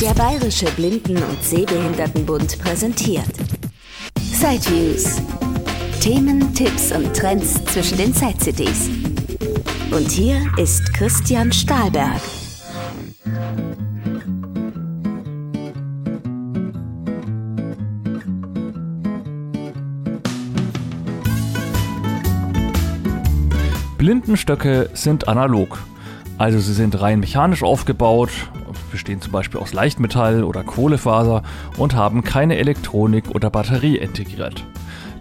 Der Bayerische Blinden- und Sehbehindertenbund präsentiert Sideviews. Themen, Tipps und Trends zwischen den Side-CDs. Und hier ist Christian Stahlberg. Blindenstöcke sind analog. Also sie sind rein mechanisch aufgebaut, bestehen zum Beispiel aus Leichtmetall oder Kohlefaser und haben keine Elektronik oder Batterie integriert.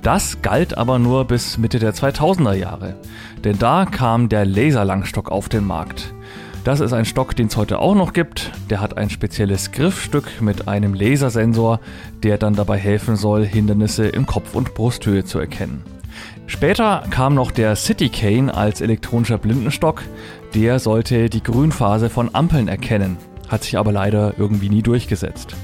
Das galt aber nur bis Mitte der 2000er Jahre, denn da kam der Laserlangstock auf den Markt. Das ist ein Stock, den es heute auch noch gibt. Der hat ein spezielles Griffstück mit einem Lasersensor, der dann dabei helfen soll, Hindernisse in Kopf- und Brusthöhe zu erkennen. Später kam noch der City Cane als elektronischer Blindenstock. Der sollte die Grünphase von Ampeln erkennen, hat sich aber leider irgendwie nie durchgesetzt.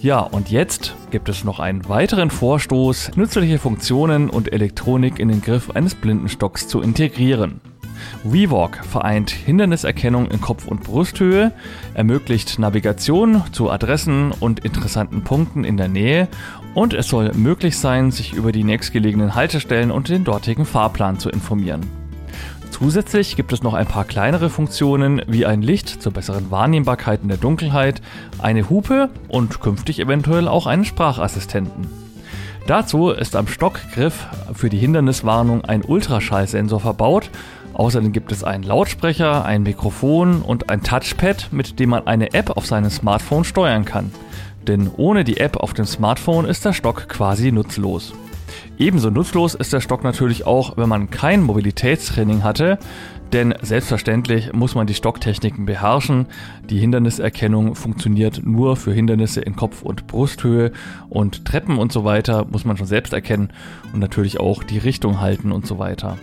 Ja, und jetzt gibt es noch einen weiteren Vorstoß, nützliche Funktionen und Elektronik in den Griff eines Blindenstocks zu integrieren. WeWalk vereint Hinderniserkennung in Kopf- und Brusthöhe, ermöglicht Navigation zu Adressen und interessanten Punkten in der Nähe und es soll möglich sein, sich über die nächstgelegenen Haltestellen und den dortigen Fahrplan zu informieren. Zusätzlich gibt es noch ein paar kleinere Funktionen wie ein Licht zur besseren Wahrnehmbarkeit in der Dunkelheit, eine Hupe und künftig eventuell auch einen Sprachassistenten. Dazu ist am Stockgriff für die Hinderniswarnung ein Ultraschallsensor verbaut. Außerdem gibt es einen Lautsprecher, ein Mikrofon und ein Touchpad, mit dem man eine App auf seinem Smartphone steuern kann. Denn ohne die App auf dem Smartphone ist der Stock quasi nutzlos. Ebenso nutzlos ist der Stock natürlich auch, wenn man kein Mobilitätstraining hatte, denn selbstverständlich muss man die Stocktechniken beherrschen. Die Hinderniserkennung funktioniert nur für Hindernisse in Kopf- und Brusthöhe und Treppen und so weiter muss man schon selbst erkennen und natürlich auch die Richtung halten und so weiter.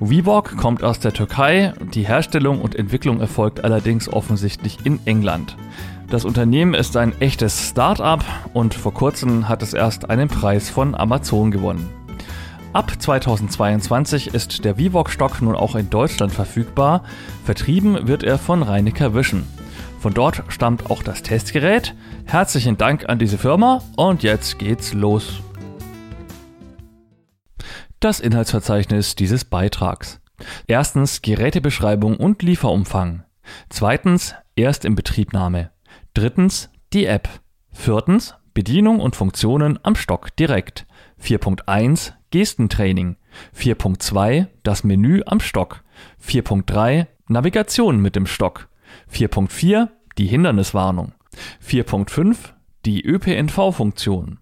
WeWalk kommt aus der Türkei, die Herstellung und Entwicklung erfolgt allerdings offensichtlich in England. Das Unternehmen ist ein echtes Start-up und vor kurzem hat es erst einen Preis von Amazon gewonnen. Ab 2022 ist der Vivox-Stock nun auch in Deutschland verfügbar. Vertrieben wird er von Reinecker Vision. Von dort stammt auch das Testgerät. Herzlichen Dank an diese Firma und jetzt geht's los. Das Inhaltsverzeichnis dieses Beitrags. Erstens Gerätebeschreibung und Lieferumfang. Zweitens Erstinbetriebnahme. Drittens die App. Viertens Bedienung und Funktionen am Stock direkt. 4.1 Gestentraining. 4.2 das Menü am Stock. 4.3 Navigation mit dem Stock. 4.4 die Hinderniswarnung. 4.5 die ÖPNV-Funktion.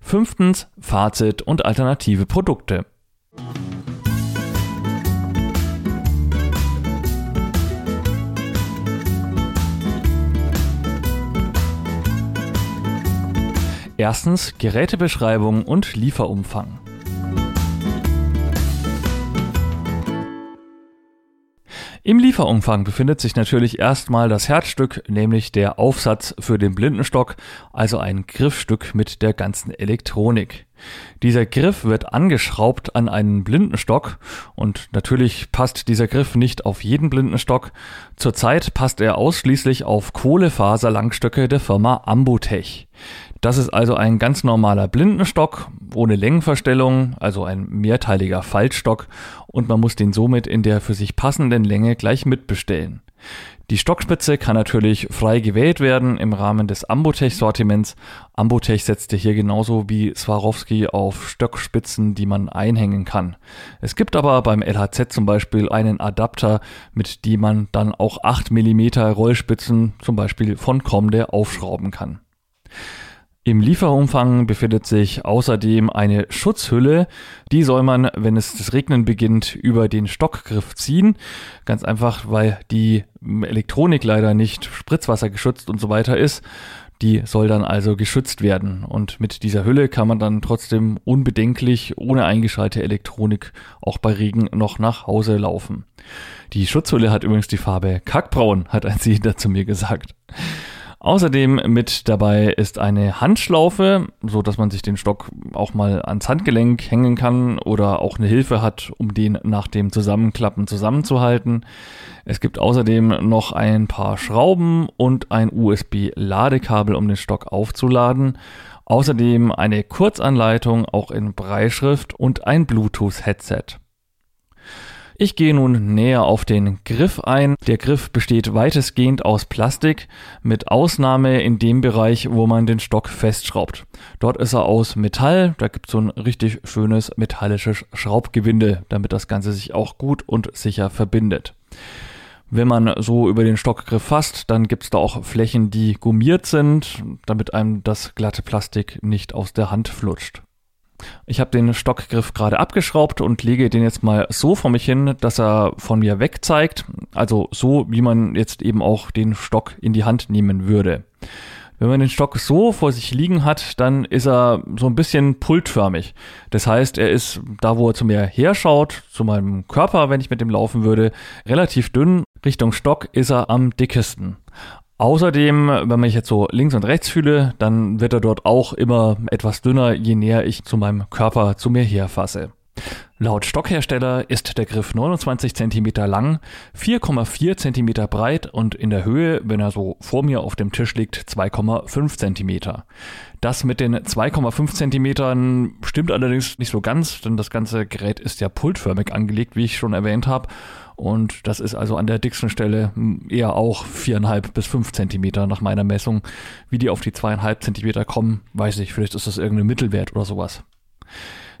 Fünftens Fazit und alternative Produkte. Erstens Gerätebeschreibung und Lieferumfang. Im Lieferumfang befindet sich natürlich erstmal das Herzstück, nämlich der Aufsatz für den Blindenstock, also ein Griffstück mit der ganzen Elektronik. Dieser Griff wird angeschraubt an einen Blindenstock und natürlich passt dieser Griff nicht auf jeden Blindenstock. Zurzeit passt er ausschließlich auf Kohlefaserlangstöcke der Firma Ambutech. Das ist also ein ganz normaler Blindenstock ohne Längenverstellung, also ein mehrteiliger Faltstock und man muss den somit in der für sich passenden Länge gleich mitbestellen. Die Stockspitze kann natürlich frei gewählt werden im Rahmen des Ambotech-Sortiments. Ambotech setzte hier genauso wie Swarovski auf Stockspitzen, die man einhängen kann. Es gibt aber beim LHZ zum Beispiel einen Adapter, mit dem man dann auch 8 mm Rollspitzen zum Beispiel von Comde aufschrauben kann. Im Lieferumfang befindet sich außerdem eine Schutzhülle. Die soll man, wenn es das Regnen beginnt, über den Stockgriff ziehen. Ganz einfach, weil die Elektronik leider nicht spritzwassergeschützt und so weiter ist. Die soll dann also geschützt werden. Und mit dieser Hülle kann man dann trotzdem unbedenklich, ohne eingeschaltete Elektronik, auch bei Regen noch nach Hause laufen. Die Schutzhülle hat übrigens die Farbe Kackbraun, hat ein Sehender zu mir gesagt. Außerdem mit dabei ist eine Handschlaufe, so dass man sich den Stock auch mal ans Handgelenk hängen kann oder auch eine Hilfe hat, um den nach dem Zusammenklappen zusammenzuhalten. Es gibt außerdem noch ein paar Schrauben und ein USB-Ladekabel, um den Stock aufzuladen. Außerdem eine Kurzanleitung auch in Breitschrift und ein Bluetooth-Headset. Ich gehe nun näher auf den Griff ein. Der Griff besteht weitestgehend aus Plastik, mit Ausnahme in dem Bereich, wo man den Stock festschraubt. Dort ist er aus Metall, da gibt es so ein richtig schönes metallisches Schraubgewinde, damit das Ganze sich auch gut und sicher verbindet. Wenn man so über den Stockgriff fasst, dann gibt es da auch Flächen, die gummiert sind, damit einem das glatte Plastik nicht aus der Hand flutscht. Ich habe den Stockgriff gerade abgeschraubt und lege den jetzt mal so vor mich hin, dass er von mir weg zeigt. Also so, wie man jetzt eben auch den Stock in die Hand nehmen würde. Wenn man den Stock so vor sich liegen hat, dann ist er so ein bisschen pultförmig. Das heißt, er ist da, wo er zu mir herschaut, zu meinem Körper, wenn ich mit dem laufen würde, relativ dünn. Richtung Stock ist er am dickesten. Außerdem, wenn ich jetzt so links und rechts fühle, dann wird er dort auch immer etwas dünner, je näher ich zu meinem Körper zu mir herfasse. Laut Stockhersteller ist der Griff 29 cm lang, 4,4 cm breit und in der Höhe, wenn er so vor mir auf dem Tisch liegt, 2,5 cm. Das mit den 2,5 cm stimmt allerdings nicht so ganz, denn das ganze Gerät ist ja pultförmig angelegt, wie ich schon erwähnt habe. Und das ist also an der dicksten Stelle eher auch viereinhalb bis fünf Zentimeter nach meiner Messung. Wie die auf die zweieinhalb Zentimeter kommen, weiß ich. Vielleicht ist das irgendein Mittelwert oder sowas.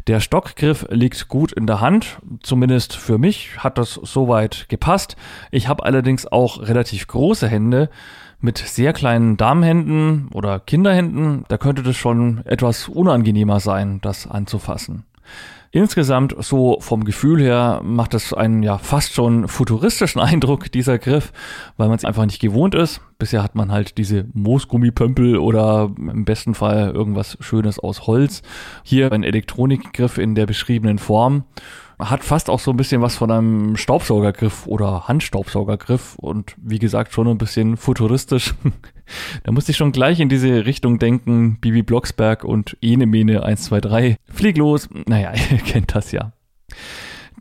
Der Stockgriff liegt gut in der Hand, zumindest für mich hat das soweit gepasst. Ich habe allerdings auch relativ große Hände mit sehr kleinen Damenhänden oder Kinderhänden. Da könnte das schon etwas unangenehmer sein, das anzufassen. Insgesamt so vom Gefühl her macht es einen ja fast schon futuristischen Eindruck, dieser Griff, weil man es einfach nicht gewohnt ist. Bisher hat man halt diese Moosgummipömpel oder im besten Fall irgendwas Schönes aus Holz. Hier ein Elektronikgriff in der beschriebenen Form hat fast auch so ein bisschen was von einem Staubsaugergriff oder Handstaubsaugergriff und wie gesagt schon ein bisschen futuristisch. da musste ich schon gleich in diese Richtung denken, Bibi Blocksberg und Enemene 123. Flieg los. Naja, ihr kennt das ja.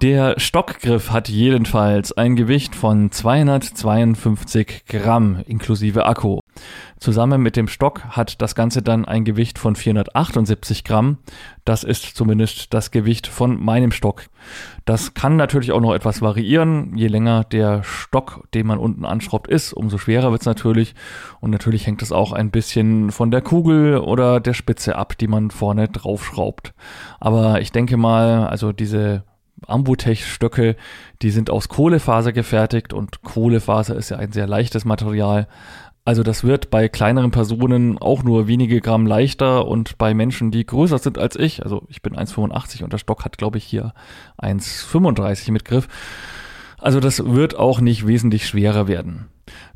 Der Stockgriff hat jedenfalls ein Gewicht von 252 Gramm inklusive Akku. Zusammen mit dem Stock hat das Ganze dann ein Gewicht von 478 Gramm. Das ist zumindest das Gewicht von meinem Stock. Das kann natürlich auch noch etwas variieren. Je länger der Stock, den man unten anschraubt, ist, umso schwerer wird es natürlich. Und natürlich hängt es auch ein bisschen von der Kugel oder der Spitze ab, die man vorne draufschraubt. Aber ich denke mal, also diese Ambutech-Stöcke, die sind aus Kohlefaser gefertigt und Kohlefaser ist ja ein sehr leichtes Material. Also das wird bei kleineren Personen auch nur wenige Gramm leichter und bei Menschen, die größer sind als ich, also ich bin 1,85 und der Stock hat, glaube ich, hier 1,35 mit Griff. Also das wird auch nicht wesentlich schwerer werden.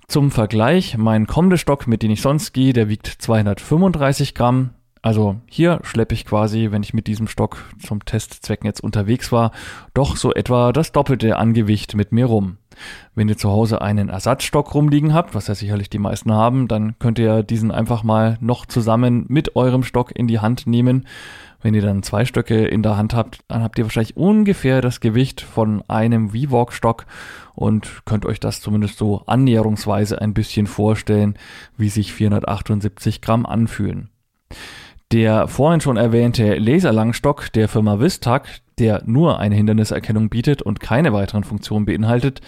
Zum Vergleich, mein kommender Stock, mit dem ich sonst gehe, der wiegt 235 Gramm. Also hier schleppe ich quasi, wenn ich mit diesem Stock zum Testzwecken jetzt unterwegs war, doch so etwa das Doppelte an Gewicht mit mir rum. Wenn ihr zu Hause einen Ersatzstock rumliegen habt, was ja sicherlich die meisten haben, dann könnt ihr diesen einfach mal noch zusammen mit eurem Stock in die Hand nehmen. Wenn ihr dann zwei Stöcke in der Hand habt, dann habt ihr wahrscheinlich ungefähr das Gewicht von einem V-Walk-Stock und könnt euch das zumindest so annäherungsweise ein bisschen vorstellen, wie sich 478 Gramm anfühlen. Der vorhin schon erwähnte Laserlangstock der Firma Vistag, der nur eine Hinderniserkennung bietet und keine weiteren Funktionen beinhaltet,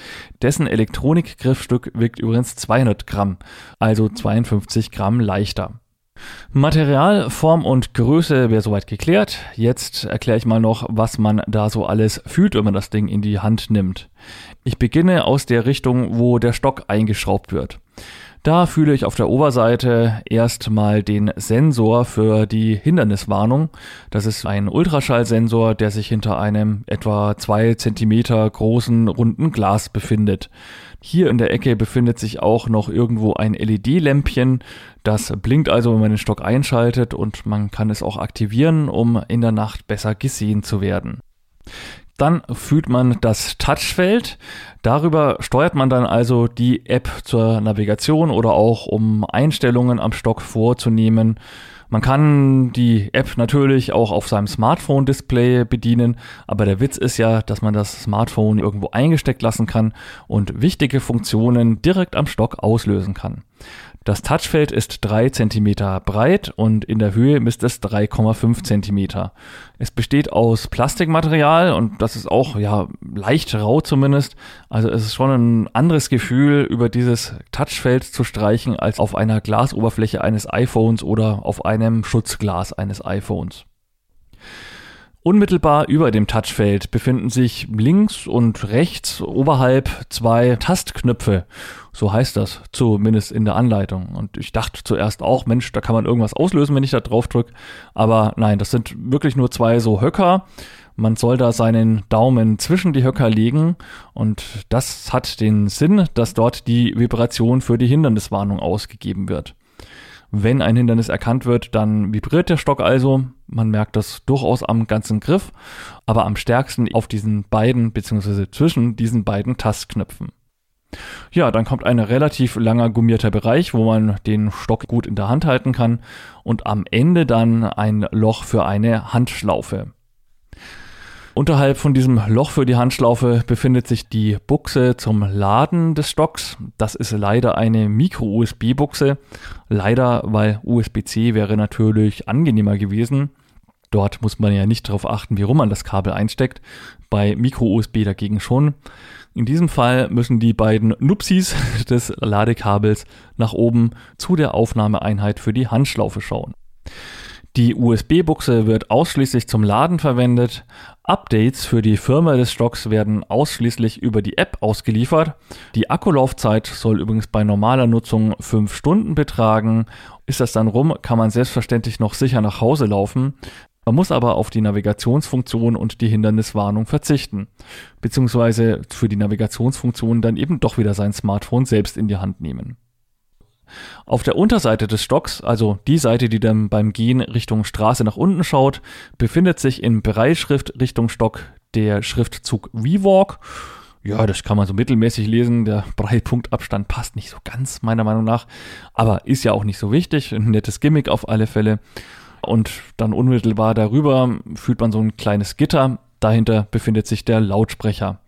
dessen Elektronikgriffstück wiegt übrigens 200 Gramm, also 52 Gramm leichter. Material, Form und Größe wäre soweit geklärt. Jetzt erkläre ich mal noch, was man da so alles fühlt, wenn man das Ding in die Hand nimmt. Ich beginne aus der Richtung, wo der Stock eingeschraubt wird. Da fühle ich auf der Oberseite erstmal den Sensor für die Hinderniswarnung. Das ist ein Ultraschallsensor, der sich hinter einem etwa zwei Zentimeter großen runden Glas befindet. Hier in der Ecke befindet sich auch noch irgendwo ein LED-Lämpchen. Das blinkt also, wenn man den Stock einschaltet und man kann es auch aktivieren, um in der Nacht besser gesehen zu werden. Dann fühlt man das Touchfeld. Darüber steuert man dann also die App zur Navigation oder auch um Einstellungen am Stock vorzunehmen. Man kann die App natürlich auch auf seinem Smartphone-Display bedienen, aber der Witz ist ja, dass man das Smartphone irgendwo eingesteckt lassen kann und wichtige Funktionen direkt am Stock auslösen kann. Das Touchfeld ist 3 cm breit und in der Höhe misst es 3,5 cm. Es besteht aus Plastikmaterial und das ist auch ja leicht rau zumindest. Also es ist schon ein anderes Gefühl, über dieses Touchfeld zu streichen, als auf einer Glasoberfläche eines iPhones oder auf einem Schutzglas eines iPhones. Unmittelbar über dem Touchfeld befinden sich links und rechts oberhalb zwei Tastknöpfe. So heißt das, zumindest in der Anleitung. Und ich dachte zuerst auch, Mensch, da kann man irgendwas auslösen, wenn ich da drauf drücke. Aber nein, das sind wirklich nur zwei so Höcker. Man soll da seinen Daumen zwischen die Höcker legen und das hat den Sinn, dass dort die Vibration für die Hinderniswarnung ausgegeben wird. Wenn ein Hindernis erkannt wird, dann vibriert der Stock also. Man merkt das durchaus am ganzen Griff, aber am stärksten auf diesen beiden bzw. zwischen diesen beiden Tastknöpfen. Ja, dann kommt ein relativ langer gummierter Bereich, wo man den Stock gut in der Hand halten kann und am Ende dann ein Loch für eine Handschlaufe. Unterhalb von diesem Loch für die Handschlaufe befindet sich die Buchse zum Laden des Stocks. Das ist leider eine Micro-USB-Buchse. Leider, weil USB-C wäre natürlich angenehmer gewesen. Dort muss man ja nicht darauf achten, wie rum man das Kabel einsteckt. Bei Micro-USB dagegen schon. In diesem Fall müssen die beiden Nupsis des Ladekabels nach oben zu der Aufnahmeeinheit für die Handschlaufe schauen. Die USB-Buchse wird ausschließlich zum Laden verwendet. Updates für die Firma des Stocks werden ausschließlich über die App ausgeliefert. Die Akkulaufzeit soll übrigens bei normaler Nutzung 5 Stunden betragen. Ist das dann rum, kann man selbstverständlich noch sicher nach Hause laufen. Man muss aber auf die Navigationsfunktion und die Hinderniswarnung verzichten. Beziehungsweise für die Navigationsfunktion dann eben doch wieder sein Smartphone selbst in die Hand nehmen. Auf der Unterseite des Stocks, also die Seite, die dann beim Gehen Richtung Straße nach unten schaut, befindet sich in Bereichschrift Richtung Stock der Schriftzug WeWalk. Ja, das kann man so mittelmäßig lesen. Der Breitpunktabstand passt nicht so ganz, meiner Meinung nach. Aber ist ja auch nicht so wichtig. Ein nettes Gimmick auf alle Fälle. Und dann unmittelbar darüber fühlt man so ein kleines Gitter. Dahinter befindet sich der Lautsprecher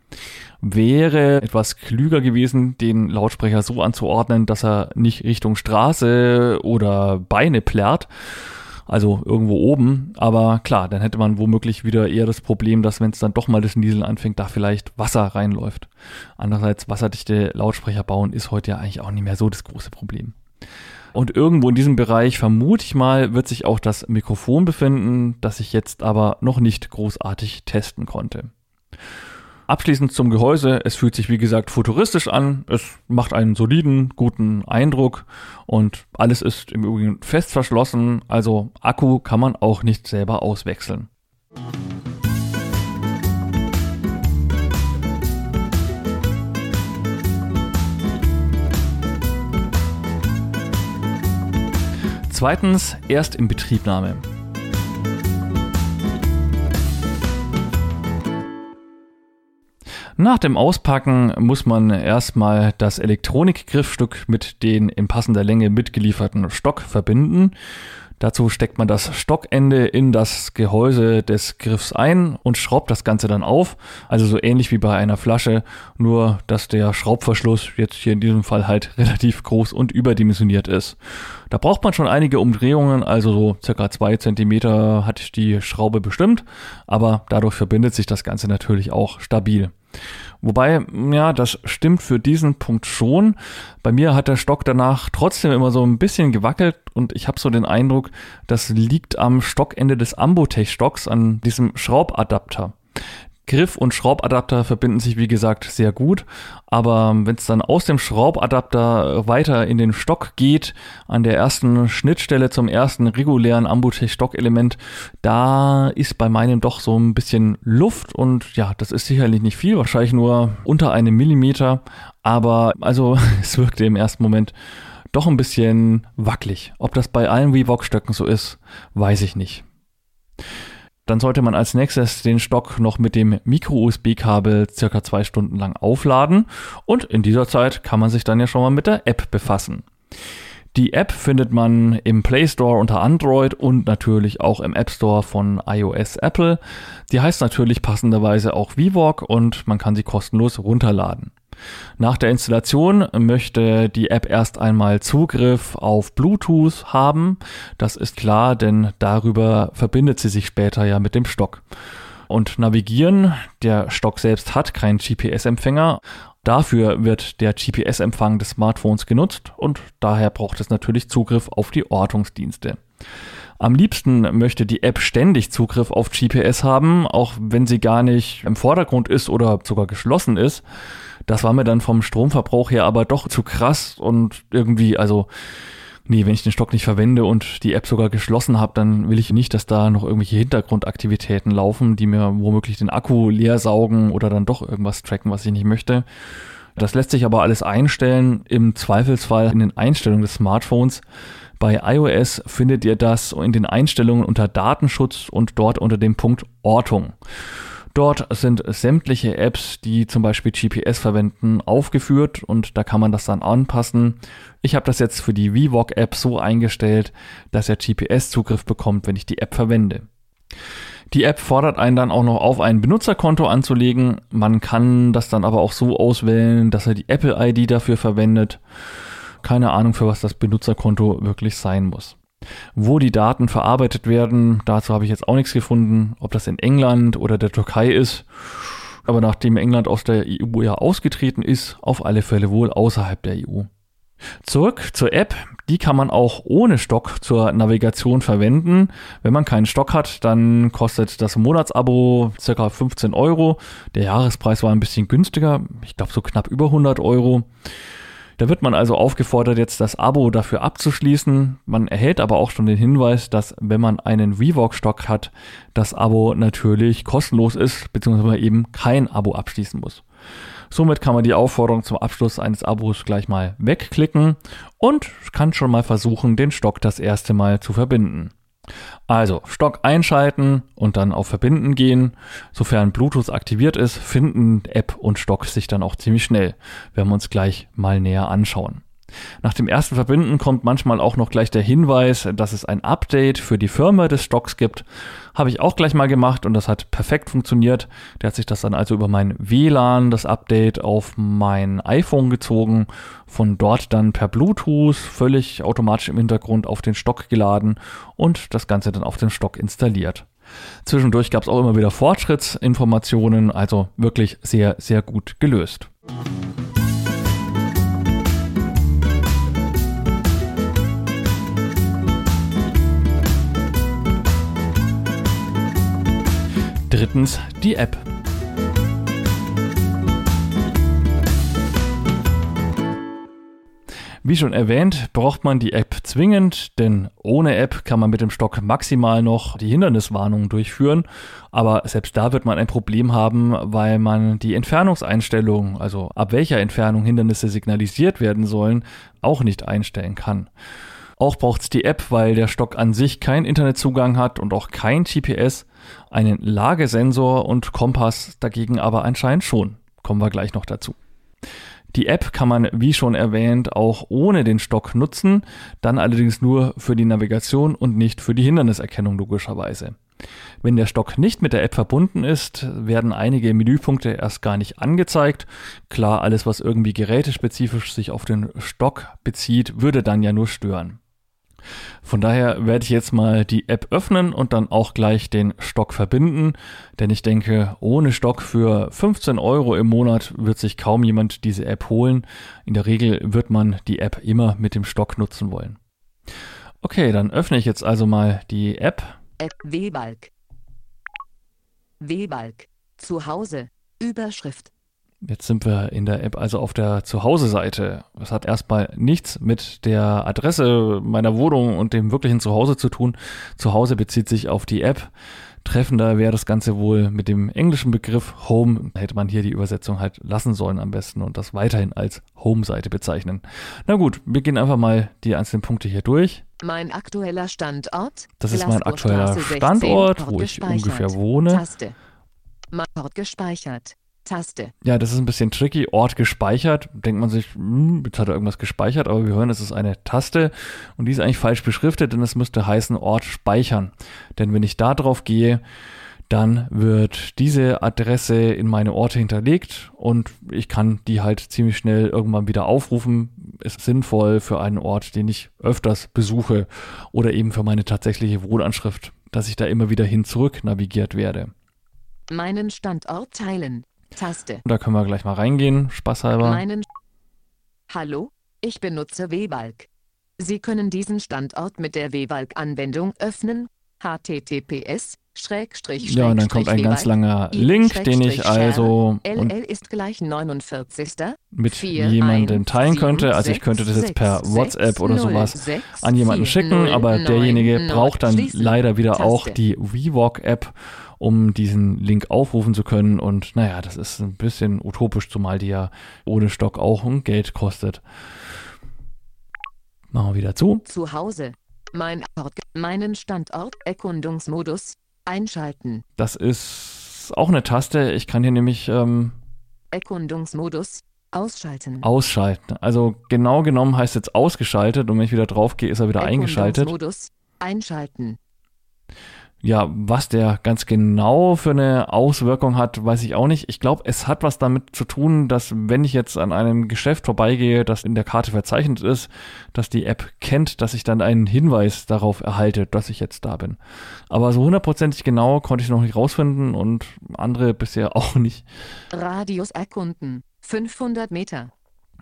wäre etwas klüger gewesen, den Lautsprecher so anzuordnen, dass er nicht Richtung Straße oder Beine plärrt, also irgendwo oben. Aber klar, dann hätte man womöglich wieder eher das Problem, dass wenn es dann doch mal das Nieseln anfängt, da vielleicht Wasser reinläuft. Andererseits, wasserdichte Lautsprecher bauen ist heute ja eigentlich auch nicht mehr so das große Problem. Und irgendwo in diesem Bereich, vermute ich mal, wird sich auch das Mikrofon befinden, das ich jetzt aber noch nicht großartig testen konnte. Abschließend zum Gehäuse. Es fühlt sich wie gesagt futuristisch an. Es macht einen soliden, guten Eindruck und alles ist im Übrigen fest verschlossen. Also Akku kann man auch nicht selber auswechseln. Zweitens, erst in Betriebnahme. Nach dem Auspacken muss man erstmal das Elektronikgriffstück mit den in passender Länge mitgelieferten Stock verbinden. Dazu steckt man das Stockende in das Gehäuse des Griffs ein und schraubt das Ganze dann auf. Also so ähnlich wie bei einer Flasche, nur dass der Schraubverschluss jetzt hier in diesem Fall halt relativ groß und überdimensioniert ist. Da braucht man schon einige Umdrehungen, also so circa zwei Zentimeter hat die Schraube bestimmt, aber dadurch verbindet sich das Ganze natürlich auch stabil. Wobei, ja, das stimmt für diesen Punkt schon. Bei mir hat der Stock danach trotzdem immer so ein bisschen gewackelt und ich habe so den Eindruck, das liegt am Stockende des Ambotech-Stocks, an diesem Schraubadapter. Griff und Schraubadapter verbinden sich wie gesagt sehr gut, aber wenn es dann aus dem Schraubadapter weiter in den Stock geht, an der ersten Schnittstelle zum ersten regulären Ambutech Stockelement, da ist bei meinem doch so ein bisschen Luft und ja, das ist sicherlich nicht viel, wahrscheinlich nur unter einem Millimeter, aber also es wirkte im ersten Moment doch ein bisschen wackelig. Ob das bei allen Reebok Stöcken so ist, weiß ich nicht. Dann sollte man als nächstes den Stock noch mit dem Micro-USB-Kabel circa zwei Stunden lang aufladen und in dieser Zeit kann man sich dann ja schon mal mit der App befassen. Die App findet man im Play Store unter Android und natürlich auch im App Store von iOS Apple. Die heißt natürlich passenderweise auch VVOG und man kann sie kostenlos runterladen. Nach der Installation möchte die App erst einmal Zugriff auf Bluetooth haben. Das ist klar, denn darüber verbindet sie sich später ja mit dem Stock. Und navigieren, der Stock selbst hat keinen GPS-Empfänger, Dafür wird der GPS-Empfang des Smartphones genutzt und daher braucht es natürlich Zugriff auf die Ortungsdienste. Am liebsten möchte die App ständig Zugriff auf GPS haben, auch wenn sie gar nicht im Vordergrund ist oder sogar geschlossen ist. Das war mir dann vom Stromverbrauch her aber doch zu krass und irgendwie, also nee, wenn ich den Stock nicht verwende und die App sogar geschlossen habe, dann will ich nicht, dass da noch irgendwelche Hintergrundaktivitäten laufen, die mir womöglich den Akku leer saugen oder dann doch irgendwas tracken, was ich nicht möchte. Das lässt sich aber alles einstellen, im Zweifelsfall in den Einstellungen des Smartphones. Bei iOS findet ihr das in den Einstellungen unter Datenschutz und dort unter dem Punkt Ortung. Dort sind sämtliche Apps, die zum Beispiel GPS verwenden, aufgeführt und da kann man das dann anpassen. Ich habe das jetzt für die VVOG-App so eingestellt, dass er GPS-Zugriff bekommt, wenn ich die App verwende. Die App fordert einen dann auch noch auf, ein Benutzerkonto anzulegen. Man kann das dann aber auch so auswählen, dass er die Apple-ID dafür verwendet. Keine Ahnung, für was das Benutzerkonto wirklich sein muss. Wo die Daten verarbeitet werden, dazu habe ich jetzt auch nichts gefunden, ob das in England oder der Türkei ist. Aber nachdem England aus der EU ja ausgetreten ist, auf alle Fälle wohl außerhalb der EU. Zurück zur App. Die kann man auch ohne Stock zur Navigation verwenden. Wenn man keinen Stock hat, dann kostet das Monatsabo ca. 15 Euro. Der Jahrespreis war ein bisschen günstiger. Ich glaube so knapp über 100 Euro. Da wird man also aufgefordert, jetzt das Abo dafür abzuschließen. Man erhält aber auch schon den Hinweis, dass wenn man einen Revoke-Stock hat, das Abo natürlich kostenlos ist, beziehungsweise eben kein Abo abschließen muss. Somit kann man die Aufforderung zum Abschluss eines Abos gleich mal wegklicken und kann schon mal versuchen, den Stock das erste Mal zu verbinden. Also Stock einschalten und dann auf Verbinden gehen. Sofern Bluetooth aktiviert ist, finden App und Stock sich dann auch ziemlich schnell. Werden wir uns gleich mal näher anschauen. Nach dem ersten Verbinden kommt manchmal auch noch gleich der Hinweis, dass es ein Update für die Firma des Stocks gibt. Habe ich auch gleich mal gemacht und das hat perfekt funktioniert. Der hat sich das dann also über mein WLAN, das Update auf mein iPhone gezogen, von dort dann per Bluetooth völlig automatisch im Hintergrund auf den Stock geladen und das Ganze dann auf den Stock installiert. Zwischendurch gab es auch immer wieder Fortschrittsinformationen, also wirklich sehr, sehr gut gelöst. Drittens die App. Wie schon erwähnt, braucht man die App zwingend, denn ohne App kann man mit dem Stock maximal noch die Hinderniswarnung durchführen, aber selbst da wird man ein Problem haben, weil man die Entfernungseinstellung, also ab welcher Entfernung Hindernisse signalisiert werden sollen, auch nicht einstellen kann. Auch braucht es die App, weil der Stock an sich keinen Internetzugang hat und auch kein GPS, einen Lagesensor und Kompass dagegen aber anscheinend schon. Kommen wir gleich noch dazu. Die App kann man, wie schon erwähnt, auch ohne den Stock nutzen, dann allerdings nur für die Navigation und nicht für die Hinderniserkennung logischerweise. Wenn der Stock nicht mit der App verbunden ist, werden einige Menüpunkte erst gar nicht angezeigt. Klar, alles, was irgendwie gerätespezifisch sich auf den Stock bezieht, würde dann ja nur stören. Von daher werde ich jetzt mal die App öffnen und dann auch gleich den Stock verbinden, denn ich denke, ohne Stock für 15 Euro im Monat wird sich kaum jemand diese App holen. In der Regel wird man die App immer mit dem Stock nutzen wollen. Okay, dann öffne ich jetzt also mal die App. App W-Balk. W-Balk. Zu Hause. Überschrift. Jetzt sind wir in der App also auf der Zuhause-Seite. Das hat erstmal nichts mit der Adresse meiner Wohnung und dem wirklichen Zuhause zu tun. Zuhause bezieht sich auf die App. Treffender wäre das Ganze wohl mit dem englischen Begriff Home. Hätte man hier die Übersetzung halt lassen sollen am besten und das weiterhin als Home-Seite bezeichnen. Na gut, wir gehen einfach mal die einzelnen Punkte hier durch. Mein aktueller Standort. Das ist mein aktueller Standort, wo ich ungefähr wohne. Taste. Ort gespeichert. Taste. Ja, das ist ein bisschen tricky. Ort gespeichert. Denkt man sich, hm, jetzt hat er irgendwas gespeichert, aber wir hören, es ist eine Taste und die ist eigentlich falsch beschriftet, denn es müsste heißen Ort speichern. Denn wenn ich da drauf gehe, dann wird diese Adresse in meine Orte hinterlegt und ich kann die halt ziemlich schnell irgendwann wieder aufrufen. Ist sinnvoll für einen Ort, den ich öfters besuche oder eben für meine tatsächliche Wohnanschrift, dass ich da immer wieder hin zurück navigiert werde. Meinen Standort teilen. Taste. Da können wir gleich mal reingehen, spaßhalber. Meinen Hallo, ich benutze WWalk. Sie können diesen Standort mit der WWalk-Anwendung öffnen. https Schrägstrich, ja, und dann kommt ein ganz langer Link, den ich also LL ist gleich 49. mit jemandem teilen könnte. Also ich könnte das jetzt per WhatsApp oder sowas an jemanden schicken, aber derjenige braucht dann leider wieder auch die WeWalk-App um diesen Link aufrufen zu können. Und naja, das ist ein bisschen utopisch, zumal die ja ohne Stock auch Geld kostet. Machen wir wieder zu. Zu Hause. Mein Ort, meinen Standort, Erkundungsmodus, einschalten. Das ist auch eine Taste. Ich kann hier nämlich ähm, Erkundungsmodus, ausschalten. Ausschalten. Also genau genommen heißt jetzt ausgeschaltet und wenn ich wieder drauf gehe, ist er wieder eingeschaltet. Einschalten. Ja, was der ganz genau für eine Auswirkung hat, weiß ich auch nicht. Ich glaube, es hat was damit zu tun, dass wenn ich jetzt an einem Geschäft vorbeigehe, das in der Karte verzeichnet ist, dass die App kennt, dass ich dann einen Hinweis darauf erhalte, dass ich jetzt da bin. Aber so hundertprozentig genau konnte ich noch nicht rausfinden und andere bisher auch nicht. Radius erkunden. 500 Meter.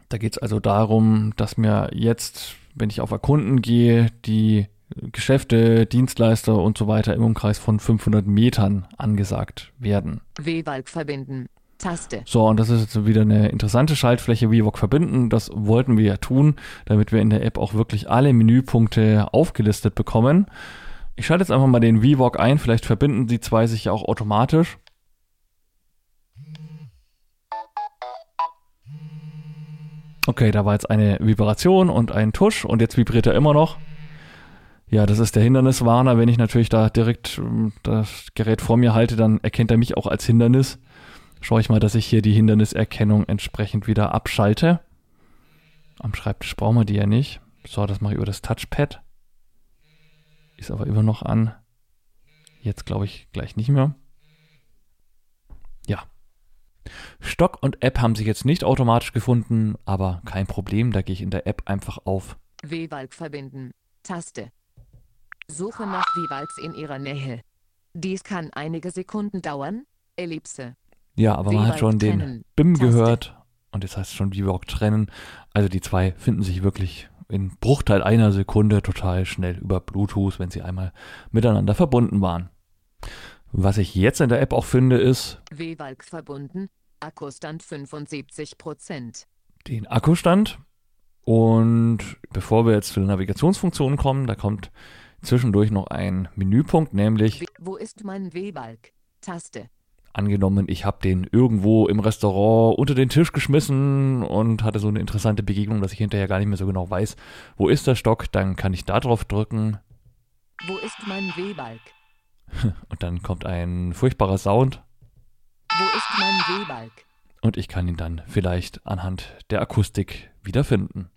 Da geht es also darum, dass mir jetzt, wenn ich auf Erkunden gehe, die Geschäfte, Dienstleister und so weiter im Umkreis von 500 Metern angesagt werden. WWalk verbinden. Taste. So, und das ist jetzt wieder eine interessante Schaltfläche, VWalk verbinden. Das wollten wir ja tun, damit wir in der App auch wirklich alle Menüpunkte aufgelistet bekommen. Ich schalte jetzt einfach mal den VWalk ein, vielleicht verbinden die zwei sich ja auch automatisch. Okay, da war jetzt eine Vibration und ein Tusch und jetzt vibriert er immer noch. Ja, das ist der Hinderniswarner. Wenn ich natürlich da direkt ähm, das Gerät vor mir halte, dann erkennt er mich auch als Hindernis. Schaue ich mal, dass ich hier die Hinderniserkennung entsprechend wieder abschalte. Am Schreibtisch brauchen wir die ja nicht. So, das mache ich über das Touchpad. Ist aber immer noch an. Jetzt glaube ich gleich nicht mehr. Ja. Stock und App haben sich jetzt nicht automatisch gefunden, aber kein Problem. Da gehe ich in der App einfach auf. W-Walk verbinden. Taste. Suche nach Vivalks in ihrer Nähe. Dies kann einige Sekunden dauern. Ellipse. Ja, aber man hat schon den BIM Taste. gehört und jetzt heißt es schon Vivalk trennen. Also die zwei finden sich wirklich in Bruchteil einer Sekunde total schnell über Bluetooth, wenn sie einmal miteinander verbunden waren. Was ich jetzt in der App auch finde, ist W-Walk verbunden, Akkustand 75%. Den Akkustand. Und bevor wir jetzt zu den Navigationsfunktionen kommen, da kommt zwischendurch noch ein Menüpunkt, nämlich Wo ist mein W-Balk? Taste. Angenommen, ich habe den irgendwo im Restaurant unter den Tisch geschmissen und hatte so eine interessante Begegnung, dass ich hinterher gar nicht mehr so genau weiß, wo ist der Stock, dann kann ich da drauf drücken. Wo ist mein W-Balk? Und dann kommt ein furchtbarer Sound. Wo ist mein W-Balk? Und ich kann ihn dann vielleicht anhand der Akustik wiederfinden.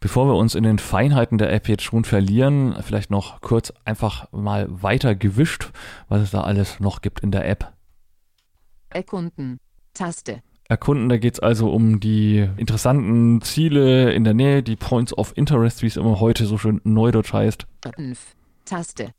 Bevor wir uns in den Feinheiten der App jetzt schon verlieren, vielleicht noch kurz einfach mal weiter gewischt, was es da alles noch gibt in der App. Erkunden. Taste. Erkunden, da geht es also um die interessanten Ziele in der Nähe, die Points of Interest, wie es immer heute so schön neudeutsch heißt. 5. Taste.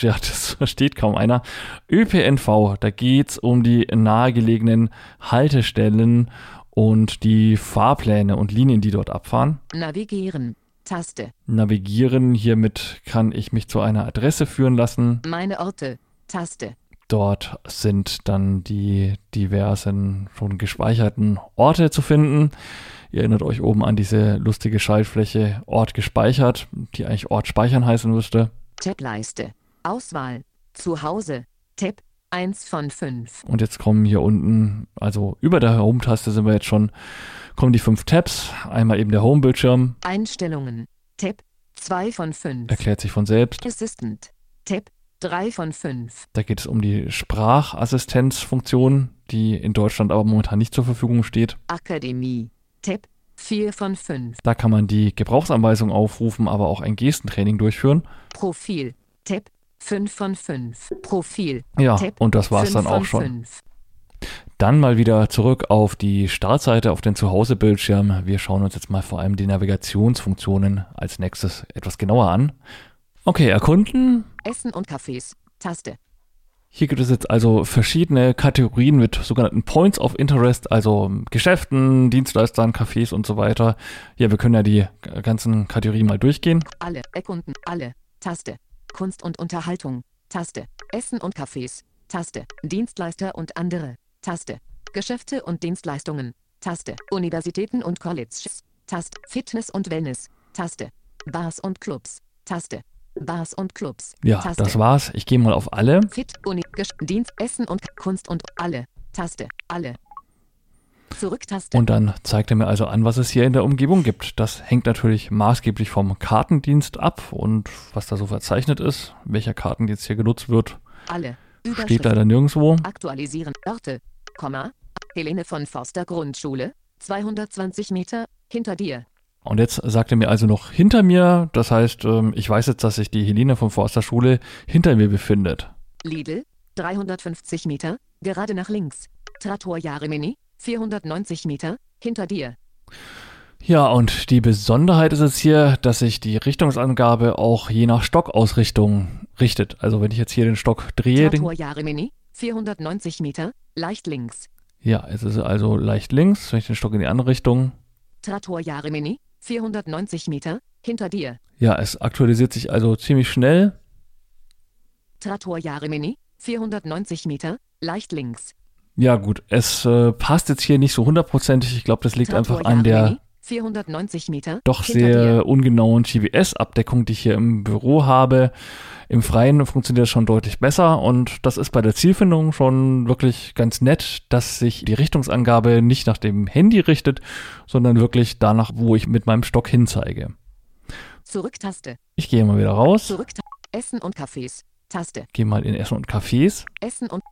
Ja, das versteht kaum einer. ÖPNV, da geht es um die nahegelegenen Haltestellen und die Fahrpläne und Linien, die dort abfahren. Navigieren. Taste. Navigieren. Hiermit kann ich mich zu einer Adresse führen lassen. Meine Orte. Taste. Dort sind dann die diversen schon gespeicherten Orte zu finden. Ihr erinnert euch oben an diese lustige Schaltfläche Ort gespeichert, die eigentlich Ort speichern heißen müsste. Tableiste. Auswahl. Zu Hause. Tab 1 von 5. Und jetzt kommen hier unten, also über der Home-Taste sind wir jetzt schon, kommen die fünf Tabs. Einmal eben der Home-Bildschirm, Einstellungen. Tab 2 von 5. erklärt sich von selbst. Assistant. Tab 3 von 5. Da geht es um die Sprachassistenzfunktion, die in Deutschland aber momentan nicht zur Verfügung steht. Akademie. Tab 4 von 5. Da kann man die Gebrauchsanweisung aufrufen, aber auch ein Gestentraining durchführen. Profil. Tab 5 von 5. Profil. Ja, Tab und das war's 5 dann auch schon. 5. Dann mal wieder zurück auf die Startseite, auf den Zuhause-Bildschirm. Wir schauen uns jetzt mal vor allem die Navigationsfunktionen als nächstes etwas genauer an. Okay, erkunden. Essen und Cafés. Taste. Hier gibt es jetzt also verschiedene Kategorien mit sogenannten Points of Interest, also Geschäften, Dienstleistern, Cafés und so weiter. Ja, wir können ja die ganzen Kategorien mal durchgehen. Alle. Erkunden. Alle. Taste. Kunst und Unterhaltung. Taste. Essen und Cafés. Taste. Dienstleister und andere. Taste. Geschäfte und Dienstleistungen. Taste. Universitäten und Colleges. Taste. Fitness und Wellness. Taste. Bars und Clubs. Taste. Bars und Clubs. Ja, Taste. das war's. Ich gehe mal auf alle. Fit, Uni, Gesch Dienst, Essen und Kunst und alle. Taste. Alle. Und dann zeigt er mir also an, was es hier in der Umgebung gibt. Das hängt natürlich maßgeblich vom Kartendienst ab und was da so verzeichnet ist, welcher Kartendienst hier genutzt wird, alle. steht leider nirgendwo. Aktualisieren. Orte. Komma. Helene von Forster Grundschule. 220 Meter. Hinter dir. Und jetzt sagt er mir also noch hinter mir, das heißt, ähm, ich weiß jetzt, dass sich die Helene von Forster Schule hinter mir befindet. Lidl. 350 Meter. Gerade nach links. Trattor Jaremini. 490 Meter. Hinter dir. Ja, und die Besonderheit ist jetzt hier, dass sich die Richtungsangabe auch je nach Stockausrichtung richtet. Also wenn ich jetzt hier den Stock drehe, den, Trattor Jaremini. 490 Meter. Leicht links. ja, es ist also leicht links, wenn ich den Stock in die andere Richtung Trattor Jaremini. 490 Meter. Hinter dir. Ja, es aktualisiert sich also ziemlich schnell. Trattor Jaremini. 490 Meter. Leicht links. Ja, gut, es äh, passt jetzt hier nicht so hundertprozentig. Ich glaube, das liegt Trattor einfach an der Jaremini. 490 Meter. doch sehr dir. ungenauen GPS-Abdeckung, die ich hier im Büro habe. Im Freien funktioniert das schon deutlich besser und das ist bei der Zielfindung schon wirklich ganz nett, dass sich die Richtungsangabe nicht nach dem Handy richtet, sondern wirklich danach, wo ich mit meinem Stock hinzeige. Zurücktaste. Ich gehe mal wieder raus, Zurück. Essen und Cafés. Taste. gehe mal in Essen und Cafés. Essen und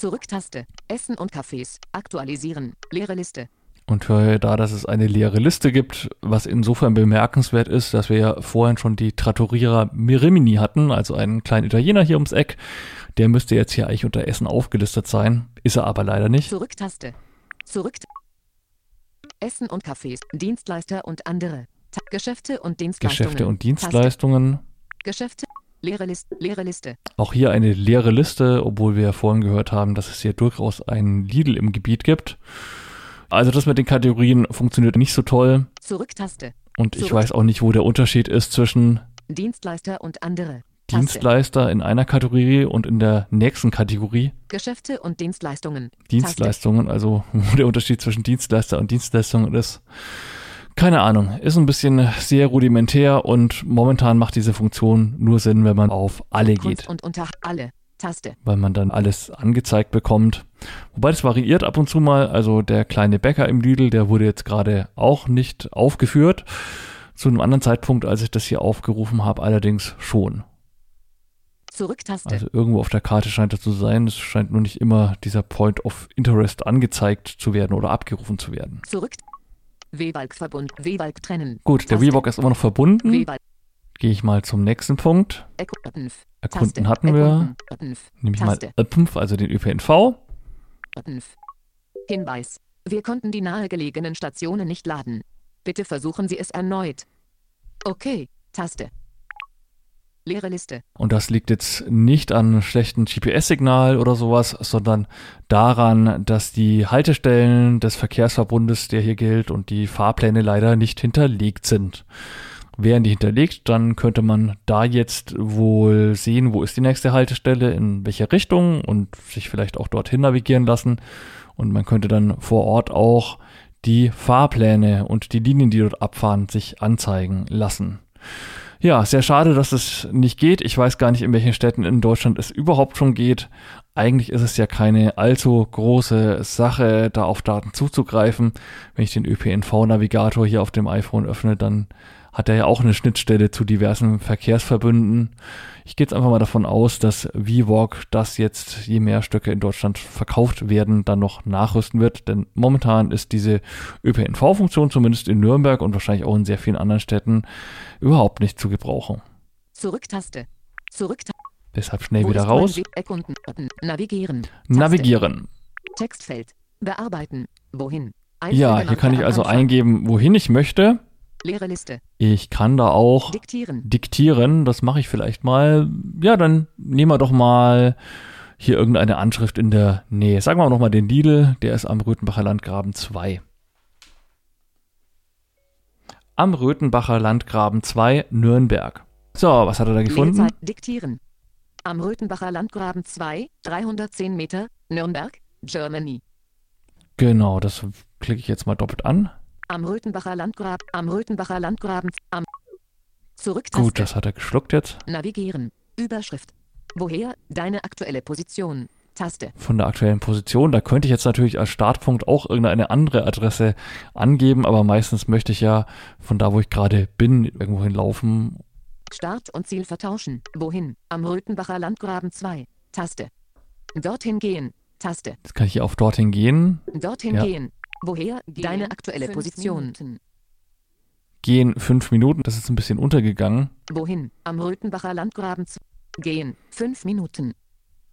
Zurücktaste. Essen und Cafés. Aktualisieren. Leere Liste. und höre da, dass es eine leere Liste gibt, was insofern bemerkenswert ist, dass wir ja vorhin schon die Trattoria Mirimini hatten, also einen kleinen Italiener hier ums Eck. Der müsste jetzt hier eigentlich unter Essen aufgelistet sein, ist er aber leider nicht. Zurücktaste. Zurück. Essen und Cafés. Dienstleister und andere. Ta Geschäfte und Dienstleistungen. Geschäfte und Taste. Dienstleistungen. Geschäfte. Leere Liste. Leere Liste. Auch hier eine leere Liste, obwohl wir ja vorhin gehört haben, dass es hier durchaus einen Lidl im Gebiet gibt. Also das mit den Kategorien funktioniert nicht so toll Zurücktaste. und ich Zurück. weiß auch nicht, wo der Unterschied ist zwischen Dienstleister und andere. Taste. Dienstleister in einer Kategorie und in der nächsten Kategorie. Geschäfte und Dienstleistungen. Taste. Dienstleistungen, also wo der Unterschied zwischen Dienstleister und Dienstleistungen ist. Keine Ahnung, ist ein bisschen sehr rudimentär und momentan macht diese Funktion nur Sinn, wenn man auf alle geht, und unter alle. Taste. weil man dann alles angezeigt bekommt. Wobei das variiert ab und zu mal, also der kleine Bäcker im Lidl, der wurde jetzt gerade auch nicht aufgeführt. Zu einem anderen Zeitpunkt, als ich das hier aufgerufen habe, allerdings schon. Zurücktaste. Also irgendwo auf der Karte scheint das zu sein. Es scheint nur nicht immer dieser Point of Interest angezeigt zu werden oder abgerufen zu werden. Zurück. W-Balk Verbund. W-Balk trennen. Gut, der. Reebok ist immer noch verbunden. Gehe ich mal zum nächsten Punkt. Erkunden. Hatten wir. Nehme ich mal. ÖPNF, also den ÖPNV. Hinweis. Wir konnten die nahegelegenen Stationen nicht laden. Bitte versuchen Sie es erneut. Okay. Taste. Leere Liste. Und das liegt jetzt nicht an schlechten GPS-Signal oder sowas, sondern daran, dass die Haltestellen des Verkehrsverbundes, der hier gilt, und die Fahrpläne leider nicht hinterlegt sind. Wären die hinterlegt, dann könnte man da jetzt wohl sehen, wo ist die nächste Haltestelle, in welche Richtung und sich vielleicht auch dorthin navigieren lassen. Und man könnte dann vor Ort auch die Fahrpläne und die Linien, die dort abfahren, sich anzeigen lassen. Ja, sehr schade, dass es nicht geht. Ich weiß gar nicht, in welchen Städten in Deutschland es überhaupt schon geht. Eigentlich ist es ja keine allzu große Sache, da auf Daten zuzugreifen. Wenn ich den ÖPNV-Navigator hier auf dem iPhone öffne, dann hat er ja auch eine Schnittstelle zu diversen Verkehrsverbünden. Ich gehe jetzt einfach mal davon aus, dass VWalk das jetzt, je mehr Stücke in Deutschland verkauft werden, dann noch nachrüsten wird. Denn momentan ist diese ÖPNV-Funktion zumindest in Nürnberg und wahrscheinlich auch in sehr vielen anderen Städten überhaupt nicht zu gebrauchen. Zurücktaste. Zurücktaste. Deshalb schnell wieder raus. Navigieren. Navigieren. Textfeld. Bearbeiten. Wohin? Ja, hier kann ich also eingeben, wohin ich möchte. Leere Liste. Ich kann da auch Diktieren. diktieren. Das mache ich vielleicht mal. Ja, dann nehmen wir doch mal hier irgendeine Anschrift in der Nähe. Sagen wir noch mal den Lidl, der ist am Röthenbacher Landgraben 2. Am Röthenbacher Landgraben 2, Nürnberg. So, was hat er da gefunden? Lesezeit. Diktieren. Am Röthenbacher Landgraben 2, 310 Meter, Nürnberg, Germany. Genau, das klicke ich jetzt mal doppelt an. Am Röthenbacher Landgraben, am Röthenbacher Landgraben, am Zurücktaste. Gut, das hat er geschluckt jetzt. Navigieren. Überschrift. Woher? Deine aktuelle Position. Taste. Von der aktuellen Position. Da könnte ich jetzt natürlich als Startpunkt auch irgendeine andere Adresse angeben, aber meistens möchte ich ja von da, wo ich gerade bin, irgendwohin laufen. Start und Ziel vertauschen. Wohin? Am Röthenbacher Landgraben 2. Taste. Dorthin gehen. Taste. Jetzt kann ich hier auf dorthin gehen. Dorthin Ja. gehen. Woher? Deine aktuelle Position. Gehen fünf Minuten. Das ist ein bisschen untergegangen. Wohin? Am Röthenbacher Landgraben 2. Gehen. 5 Minuten.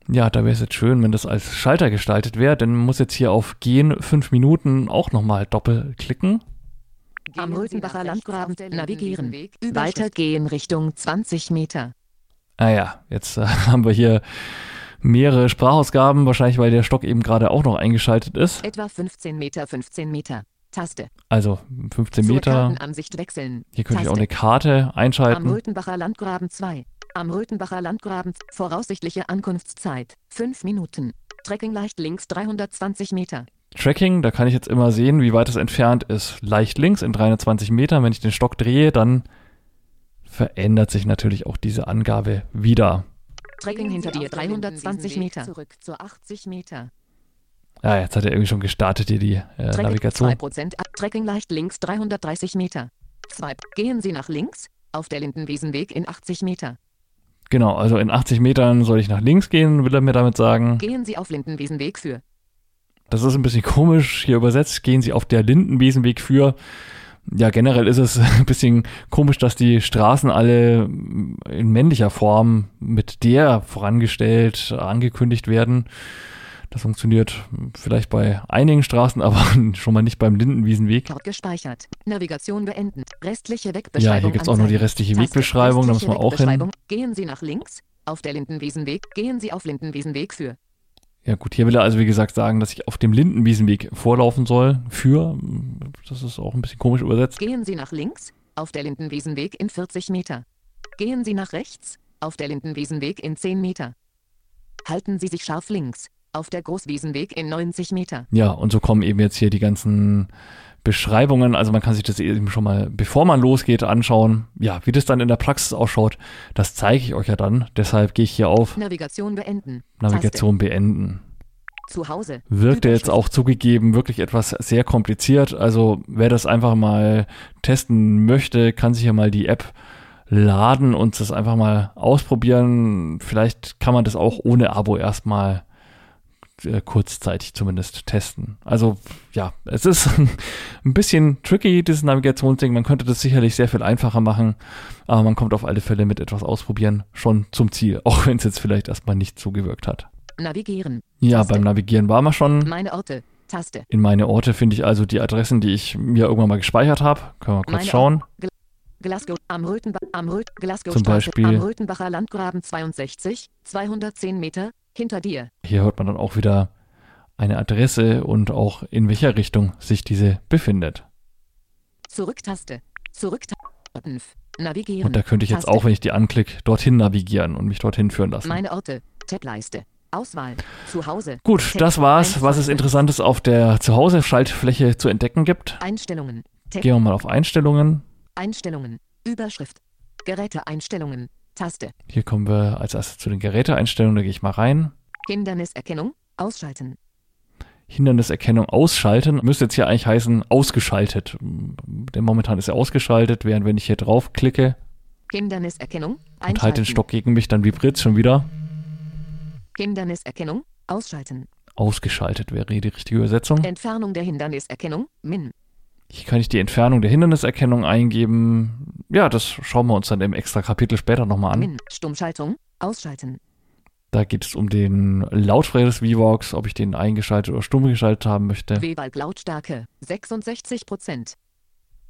Ja, da wäre es jetzt schön, wenn das als Schalter gestaltet wäre, denn man muss jetzt hier auf Gehen fünf Minuten auch nochmal doppelklicken. Am Röthenbacher Landgraben navigieren. Weitergehen Richtung 20 Meter. Ah ja, jetzt äh, haben wir hier mehrere Sprachausgaben, wahrscheinlich weil der Stock eben gerade auch noch eingeschaltet ist. Etwa 15 Meter, 15 Meter. Taste. Also 15 Zur Meter. Kartenansicht wechseln. Hier könnte ich auch eine Karte Am einschalten. Röthenbacher Landgraben 2. Am Röthenbacher Landgraben. Voraussichtliche Ankunftszeit. 5 Minuten. Trekking leicht links 320 Meter. Tracking, da kann ich jetzt immer sehen, wie weit es entfernt ist. Leicht links in 320 Metern. Wenn ich den Stock drehe, dann verändert sich natürlich auch diese Angabe wieder. Trekking hinter dir 320 Meter. Zurück zu 80 Meter. Ja, jetzt hat er irgendwie schon gestartet hier die äh, Navigation. 2% ab. Trekking leicht links 330 Meter. 2. Gehen Sie nach links. Auf der Lindenwiesenweg in 80 Meter. Genau, also in 80 Metern soll ich nach links gehen, will er mir damit sagen. Gehen Sie auf Lindenwiesenweg für. Das ist ein bisschen komisch hier übersetzt. Gehen Sie auf der Lindenwiesenweg für. Ja, generell ist es ein bisschen komisch, dass die Straßen alle in männlicher Form mit der vorangestellt, angekündigt werden. Das funktioniert vielleicht bei einigen Straßen, aber schon mal nicht beim Lindenwiesenweg. Dort gespeichert. Navigation beenden. Restliche Ja, Wegbeschreibung. hier gibt's auch noch die restliche Taste. Wegbeschreibung, da wir Restliche auch hin. Gehen Sie nach links. Auf der Lindenwiesenweg. Gehen Sie auf Lindenwiesenweg für. Ja gut, hier will er also wie gesagt sagen, dass ich auf dem Lindenwiesenweg vorlaufen soll. Für, das ist auch ein bisschen komisch übersetzt. Gehen Sie nach links. Auf der Lindenwiesenweg in 40 Meter. Gehen Sie nach rechts. Auf der Lindenwiesenweg in 10 Meter. Halten Sie sich scharf links. Auf der Großwiesenweg in 90 Meter. Ja, und so kommen eben jetzt hier die ganzen Beschreibungen. Also man kann sich das eben schon mal, bevor man losgeht, anschauen. Ja, wie das dann in der Praxis ausschaut, das zeige ich euch ja dann. Deshalb gehe ich hier auf Navigation beenden. Navigation beenden. Taste. Zu Hause. Wirkte jetzt auch zugegeben wirklich etwas sehr kompliziert. Also wer das einfach mal testen möchte, kann sich ja mal die App laden und das einfach mal ausprobieren. Vielleicht kann man das auch ohne Abo erstmal äh, kurzzeitig zumindest testen. Also ja, es ist ein bisschen tricky, dieses Navigationsding. Man könnte das sicherlich sehr viel einfacher machen, aber man kommt auf alle Fälle mit etwas ausprobieren schon zum Ziel, auch wenn es jetzt vielleicht erstmal nicht so gewirkt hat. Navigieren. Ja, Taste. beim Navigieren waren wir schon. Meine Orte. Taste. In meine Orte finde ich also die Adressen, die ich mir irgendwann mal gespeichert habe. Können wir kurz Meine schauen. Glasgow am Röthenbach am Röt Glasgow Zum Straße, Beispiel- am Röthenbacher Landgraben 62 210 Meter hinter dir. Hier hört man dann auch wieder eine Adresse und auch in welcher Richtung sich diese befindet. Zurücktaste. Zurücktaste. 5. Navigieren. Und da könnte ich jetzt Taste. auch, wenn ich die anklicke, dorthin navigieren und mich dorthin führen lassen. Meine Orte. Tableiste. Auswahl. Zu Hause. Gut, Text. das war's, was es. Interessantes auf der Zuhause-Schaltfläche zu entdecken gibt. Einstellungen. Text. Gehen wir mal auf Einstellungen. Einstellungen. Überschrift. Geräteeinstellungen. Taste. Hier kommen wir als erstes zu den Geräteeinstellungen. Da gehe ich mal rein. Hinderniserkennung. Ausschalten. Hinderniserkennung ausschalten. Müsste jetzt hier eigentlich heißen ausgeschaltet. Denn momentan ist er ausgeschaltet, während wenn ich hier draufklicke Hinderniserkennung. und halt den Stock gegen mich, dann vibriert es schon wieder. Hinderniserkennung. Ausschalten. Ausgeschaltet wäre hier die richtige Übersetzung. Entfernung der Hinderniserkennung. Min. Hier kann ich die Entfernung der Hinderniserkennung eingeben. Ja, das schauen wir uns dann im extra Kapitel später nochmal an. Stummschaltung. Ausschalten. Da geht es um den Lautsprecher des VVOX, ob ich den eingeschaltet oder stumm geschaltet haben möchte. W-Balk Lautstärke 66 Prozent.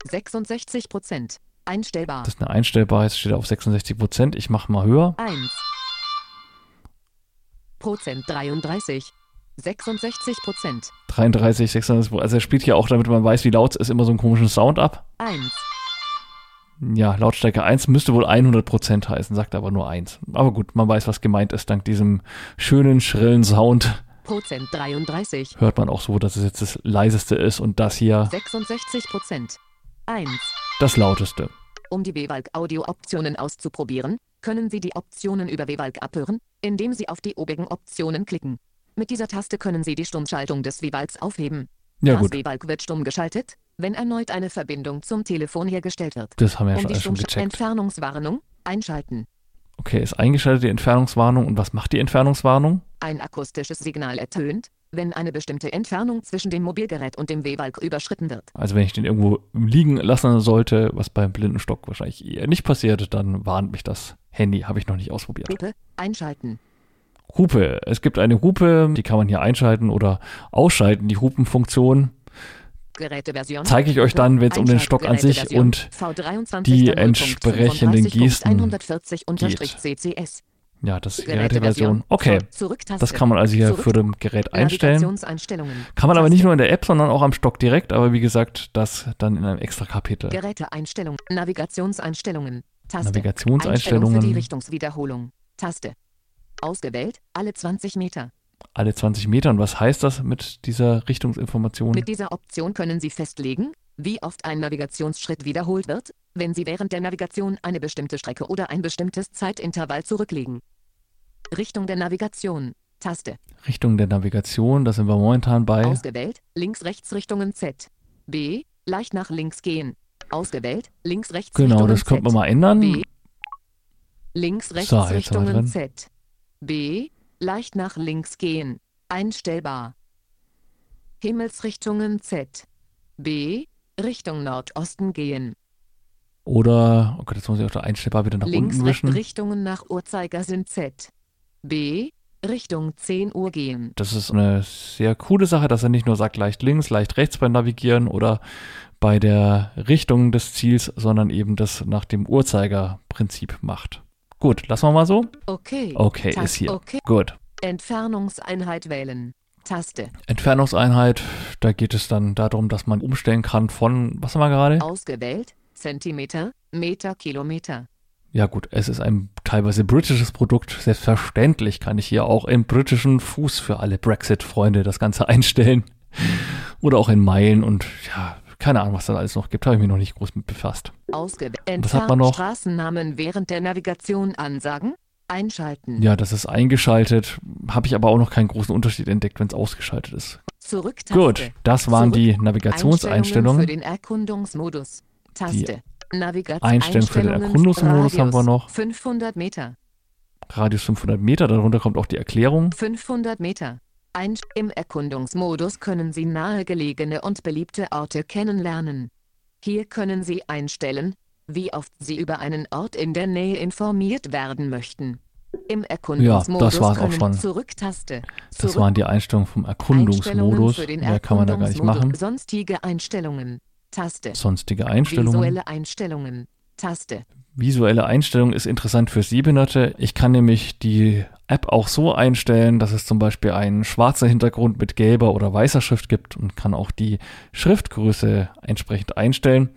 66 Prozent. Einstellbar. Das ist eine einstellbar, es steht auf 66 Prozent. Ich mache mal höher. 1. Prozent 33. 66 Prozent. 33, 36%, also er spielt hier auch, damit man weiß, wie laut es ist, immer so einen komischen Sound ab. 1. Ja, Lautstärke 1 müsste wohl 100% heißen, sagt aber nur 1. Aber gut, man weiß, was gemeint ist, dank diesem schönen, schrillen Sound. Prozent 33. Hört man auch so, dass es jetzt das leiseste ist und das hier 66 Prozent. 1. das lauteste. Um die W-Balk Audio-Optionen auszuprobieren, können Sie die Optionen über W-Balk abhören, indem Sie auf die obigen Optionen klicken. Mit dieser Taste können Sie die Stummschaltung des W-Balks aufheben. Ja das gut, wird stumm geschaltet, wenn erneut eine Verbindung zum Telefon hergestellt wird. das haben wir ja um schon, schon gecheckt. Entfernungswarnung einschalten. Okay, ist eingeschaltet die Entfernungswarnung. Und was macht die Entfernungswarnung? Ein akustisches Signal ertönt, wenn eine bestimmte Entfernung zwischen dem Mobilgerät und dem W-Balk überschritten wird. Also wenn ich den irgendwo liegen lassen sollte, was beim blinden Stock wahrscheinlich eher nicht passiert, dann warnt mich das Handy. Habe ich noch nicht ausprobiert. Hupe einschalten. Hupe. Es gibt eine Hupe, die kann man hier einschalten oder ausschalten, die Hupenfunktion. Zeige ich euch dann, wenn es um den Stock an sich und V23 die 0.35.140 entsprechenden Gesten CCS. ja, das ist die Geräteversion. Okay, das kann man also hier für dem Gerät einstellen. Navigationseinstellungen. Kann man aber nicht nur in der App, sondern auch am Stock direkt. Aber wie gesagt, das dann in einem extra Kapitel. Geräteeinstellungen. Navigationseinstellungen. Taste. Einstellung für die Navigationseinstellungen Richtungswiederholung. Taste. Ausgewählt. Alle 20 Meter. alle 20 Meter. Und was heißt das mit dieser Richtungsinformation? Mit dieser Option können Sie festlegen, wie oft ein Navigationsschritt wiederholt wird, wenn Sie während der Navigation eine bestimmte Strecke oder ein bestimmtes Zeitintervall zurücklegen. Richtung der Navigation. Taste. Richtung der Navigation, da sind wir momentan bei. Ausgewählt. Links-Rechts-Richtungen Z. B. Leicht nach links gehen. Ausgewählt. Links-Rechts-Richtungen Genau, das könnte man mal ändern. B. So, jetzt haben wir drin. Z. B. Leicht nach links gehen. Einstellbar. Himmelsrichtungen Z. B. Richtung Nordosten gehen. Oder, oh Gott, jetzt muss ich auch da einstellbar wieder nach unten wischen. Links-Richtungen nach Uhrzeigersinn Z. B. Richtung 10 Uhr gehen. Das ist eine sehr coole Sache, dass er nicht nur sagt leicht links, leicht rechts beim Navigieren oder bei der Richtung des Ziels, sondern eben das nach dem Uhrzeigerprinzip macht. Gut, lassen wir mal so. Okay. Okay, Taste ist hier. Okay. Gut. Entfernungseinheit wählen. Taste. Entfernungseinheit, da geht es dann darum, dass man umstellen kann von, was haben wir gerade? Ausgewählt. Zentimeter, Meter, Kilometer. Ja gut, es ist ein teilweise britisches Produkt. Selbstverständlich kann ich hier auch im britischen Fuß für alle Brexit-Freunde das Ganze einstellen. Oder auch in Meilen und ja, keine Ahnung, was da alles noch gibt. Habe ich mich noch nicht groß mit befasst. Ausgewählt. Was hat man noch? Straßennamen während der Navigation ansagen. Einschalten. Ja, das ist eingeschaltet. Habe ich aber auch noch keinen großen Unterschied entdeckt, wenn es ausgeschaltet ist. Zurücktaste. Gut, das waren die Einstellungen Navigationseinstellungen. für den Erkundungsmodus. Taste. Navigation Einstellungen für den Erkundungsmodus haben wir noch. 500 Meter. Radius 500 Meter, darunter kommt auch die Erklärung. 500 Meter. Ein Im Erkundungsmodus können Sie nahegelegene und beliebte Orte kennenlernen. Hier können Sie einstellen, wie oft Sie über einen Ort in der Nähe informiert werden möchten. Im Erkundungsmodus war's auch schon. Zurücktaste. Das Zurück waren die Einstellungen vom Einstellungen Erkundungsmodus. den Mehr kann man da gar nicht machen. Sonstige Einstellungen. Taste. Sonstige Einstellungen. Visuelle Einstellungen. Taste. Visuelle Einstellung ist interessant für Sehbehinderte. Ich kann nämlich die App auch so einstellen, dass es zum Beispiel einen schwarzen Hintergrund mit gelber oder weißer Schrift gibt und kann auch die Schriftgröße entsprechend einstellen.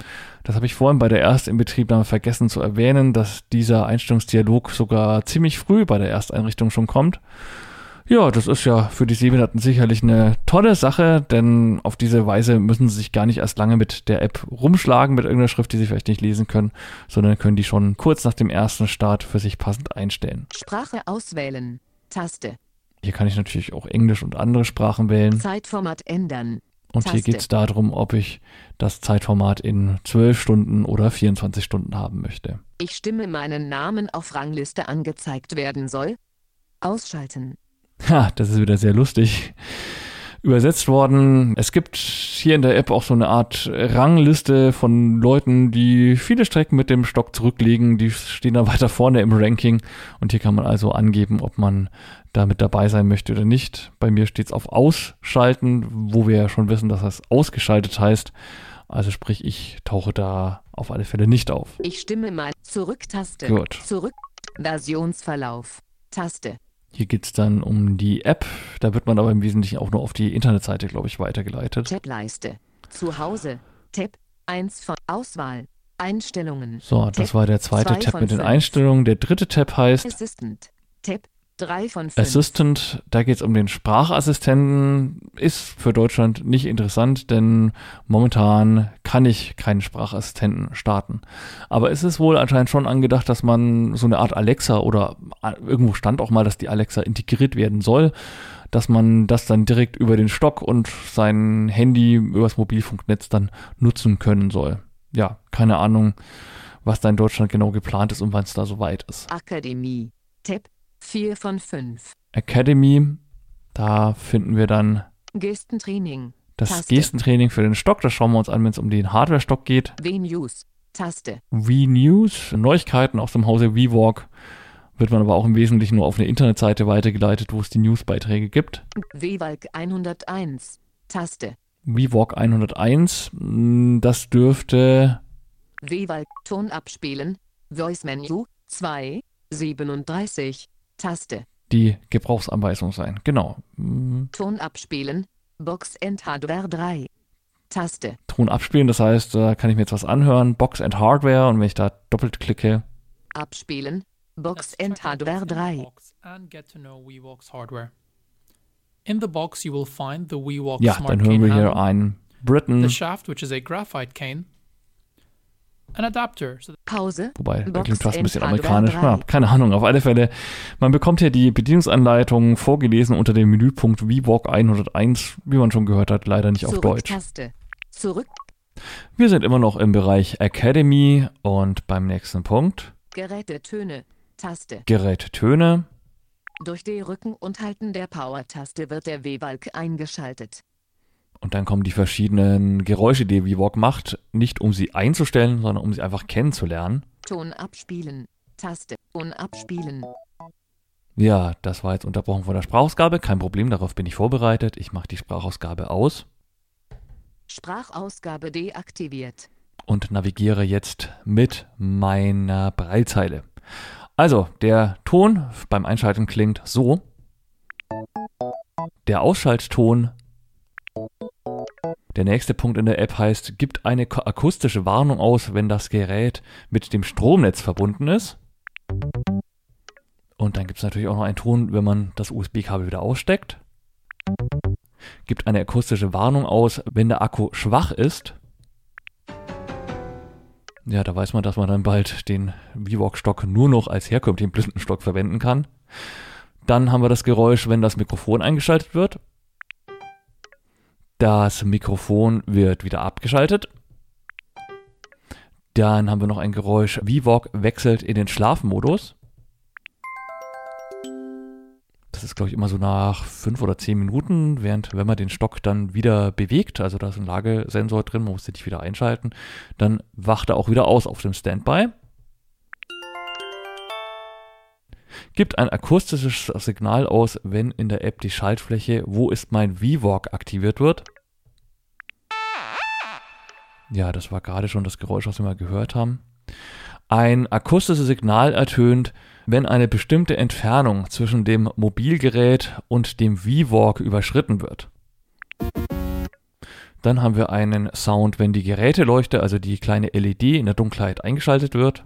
Das habe ich vorhin bei der Erstinbetriebnahme vergessen zu erwähnen, dass dieser Einstellungsdialog sogar ziemlich früh bei der Ersteinrichtung schon kommt. Ja, das ist ja für die Sehbehinderten sicherlich eine tolle Sache, denn auf diese Weise müssen sie sich gar nicht erst lange mit der App rumschlagen, mit irgendeiner Schrift, die sie vielleicht nicht lesen können, sondern können die schon kurz nach dem ersten Start für sich passend einstellen. Sprache auswählen. Taste. Hier kann ich natürlich auch Englisch und andere Sprachen wählen. Zeitformat ändern. Und Taste. hier geht es darum, ob ich das Zeitformat in 12 Stunden oder 24 Stunden haben möchte. Ich stimme meinen Namen auf Rangliste angezeigt werden soll. Ausschalten. Ha, das ist wieder sehr lustig übersetzt worden. Es gibt hier in der App auch so eine Art Rangliste von Leuten, die viele Strecken mit dem Stock zurücklegen. Die stehen dann weiter vorne im Ranking. Und hier kann man also angeben, ob man damit dabei sein möchte oder nicht. Bei mir steht es auf Ausschalten, wo wir ja schon wissen, dass das ausgeschaltet heißt. Also sprich, ich tauche da auf alle Fälle nicht auf. Ich stimme mal Zurück-Taste. Gut. Zurück. Versionsverlauf. Taste. Hier geht es dann um die App. Da wird man aber im Wesentlichen auch nur auf die Internetseite, glaube ich, weitergeleitet. Tableiste. Zu Hause. Tab 1 von Auswahl. Einstellungen. So, das Tab war der zweite zwei Tab mit den. Einstellungen. Der dritte Tab heißt Assistant. Tab 3 von 5. Assistant. Da geht es um den Sprachassistenten. Ist für Deutschland nicht interessant, denn momentan kann ich keinen Sprachassistenten starten. Aber es ist wohl anscheinend schon angedacht, dass man so eine Art Alexa oder äh, irgendwo stand auch mal, dass die Alexa integriert werden soll, dass man das dann direkt über den Stock und sein Handy übers Mobilfunknetz dann nutzen können soll. Ja, keine Ahnung, was da in Deutschland genau geplant ist und wann es da soweit ist. Akademie. Tab 4 von 5. Academy, da finden wir dann Gestentraining. das Taste. Gestentraining für den Stock. Das schauen wir uns an, wenn es um den Hardware-Stock geht. W-News. Taste. V-News, Neuigkeiten aus dem Hause V-Walk. Wird man aber auch im Wesentlichen nur auf eine Internetseite weitergeleitet, wo es die Newsbeiträge gibt. W-Walk 101. Taste. V-Walk 101, mh, das dürfte, W-Walk Ton abspielen. Voice Menu 2. 37. Taste. die Gebrauchsanweisung sein. Genau. Mh, Ton abspielen. Box and Hardware 3. Taste. Ton abspielen, das heißt, da kann ich mir jetzt was anhören. Box and Hardware und wenn ich da doppelt klicke, Abspielen. Box and Hardware what's in the 3. box and get to know WeWalk's hardware. In the box, you will find the WeWalk ja, Smart dann hören wir hier einen Britain, the shaft, which is a graphite cane, an adapter. So Pause. Wobei, Box klingt fast ein bisschen amerikanisch. 3. Ja, keine Ahnung, auf alle Fälle. Man bekommt hier die Bedienungsanleitung vorgelesen unter dem Menüpunkt VWalk 101, wie man schon gehört hat, leider nicht auf Deutsch. Zurück-Taste. Zurück. Wir sind immer noch im Bereich Academy und beim nächsten Punkt Gerätetöne. Taste. Gerättöne. Durch die Rücken und Halten der Power-Taste wird der W-Walk eingeschaltet. Und dann kommen die verschiedenen Geräusche, die VWalk macht, nicht um sie einzustellen, sondern um sie einfach kennenzulernen. Ton abspielen. Taste. Ton abspielen. Ja, das war jetzt unterbrochen von der Sprachausgabe. Kein Problem, darauf bin ich vorbereitet. Ich mache die Sprachausgabe aus. Sprachausgabe deaktiviert. und navigiere jetzt mit meiner Breilzeile. Also, der Ton beim Einschalten klingt so. Der Ausschaltton. Der nächste Punkt in der App heißt, gibt eine akustische Warnung aus, wenn das Gerät mit dem Stromnetz verbunden ist. Und dann gibt es natürlich auch noch einen Ton, wenn man das USB-Kabel wieder aussteckt. Gibt eine akustische Warnung aus, wenn der Akku schwach ist. Ja, da weiß man, dass man dann bald den VWalk-Stock nur noch als herkömmlichen Blindenstock verwenden kann. Dann haben wir das Geräusch, wenn das Mikrofon eingeschaltet wird. Das Mikrofon wird wieder abgeschaltet. Dann haben wir noch ein Geräusch, VWalk wechselt in den Schlafmodus. Das ist, glaube ich, immer so nach fünf oder zehn Minuten, während wenn man den Stock dann wieder bewegt, also da ist ein Lagesensor drin, man muss den nicht wieder einschalten, dann wacht er auch wieder aus auf dem Standby. Gibt ein akustisches Signal aus, wenn in der App die Schaltfläche Wo ist mein VWalk aktiviert wird. Ja, das war gerade schon das Geräusch, was wir mal gehört haben. Ein akustisches Signal ertönt, wenn eine bestimmte Entfernung zwischen dem Mobilgerät und dem VWalk überschritten wird. Dann haben wir einen Sound, wenn die Geräteleuchte, also die kleine LED in der Dunkelheit eingeschaltet wird.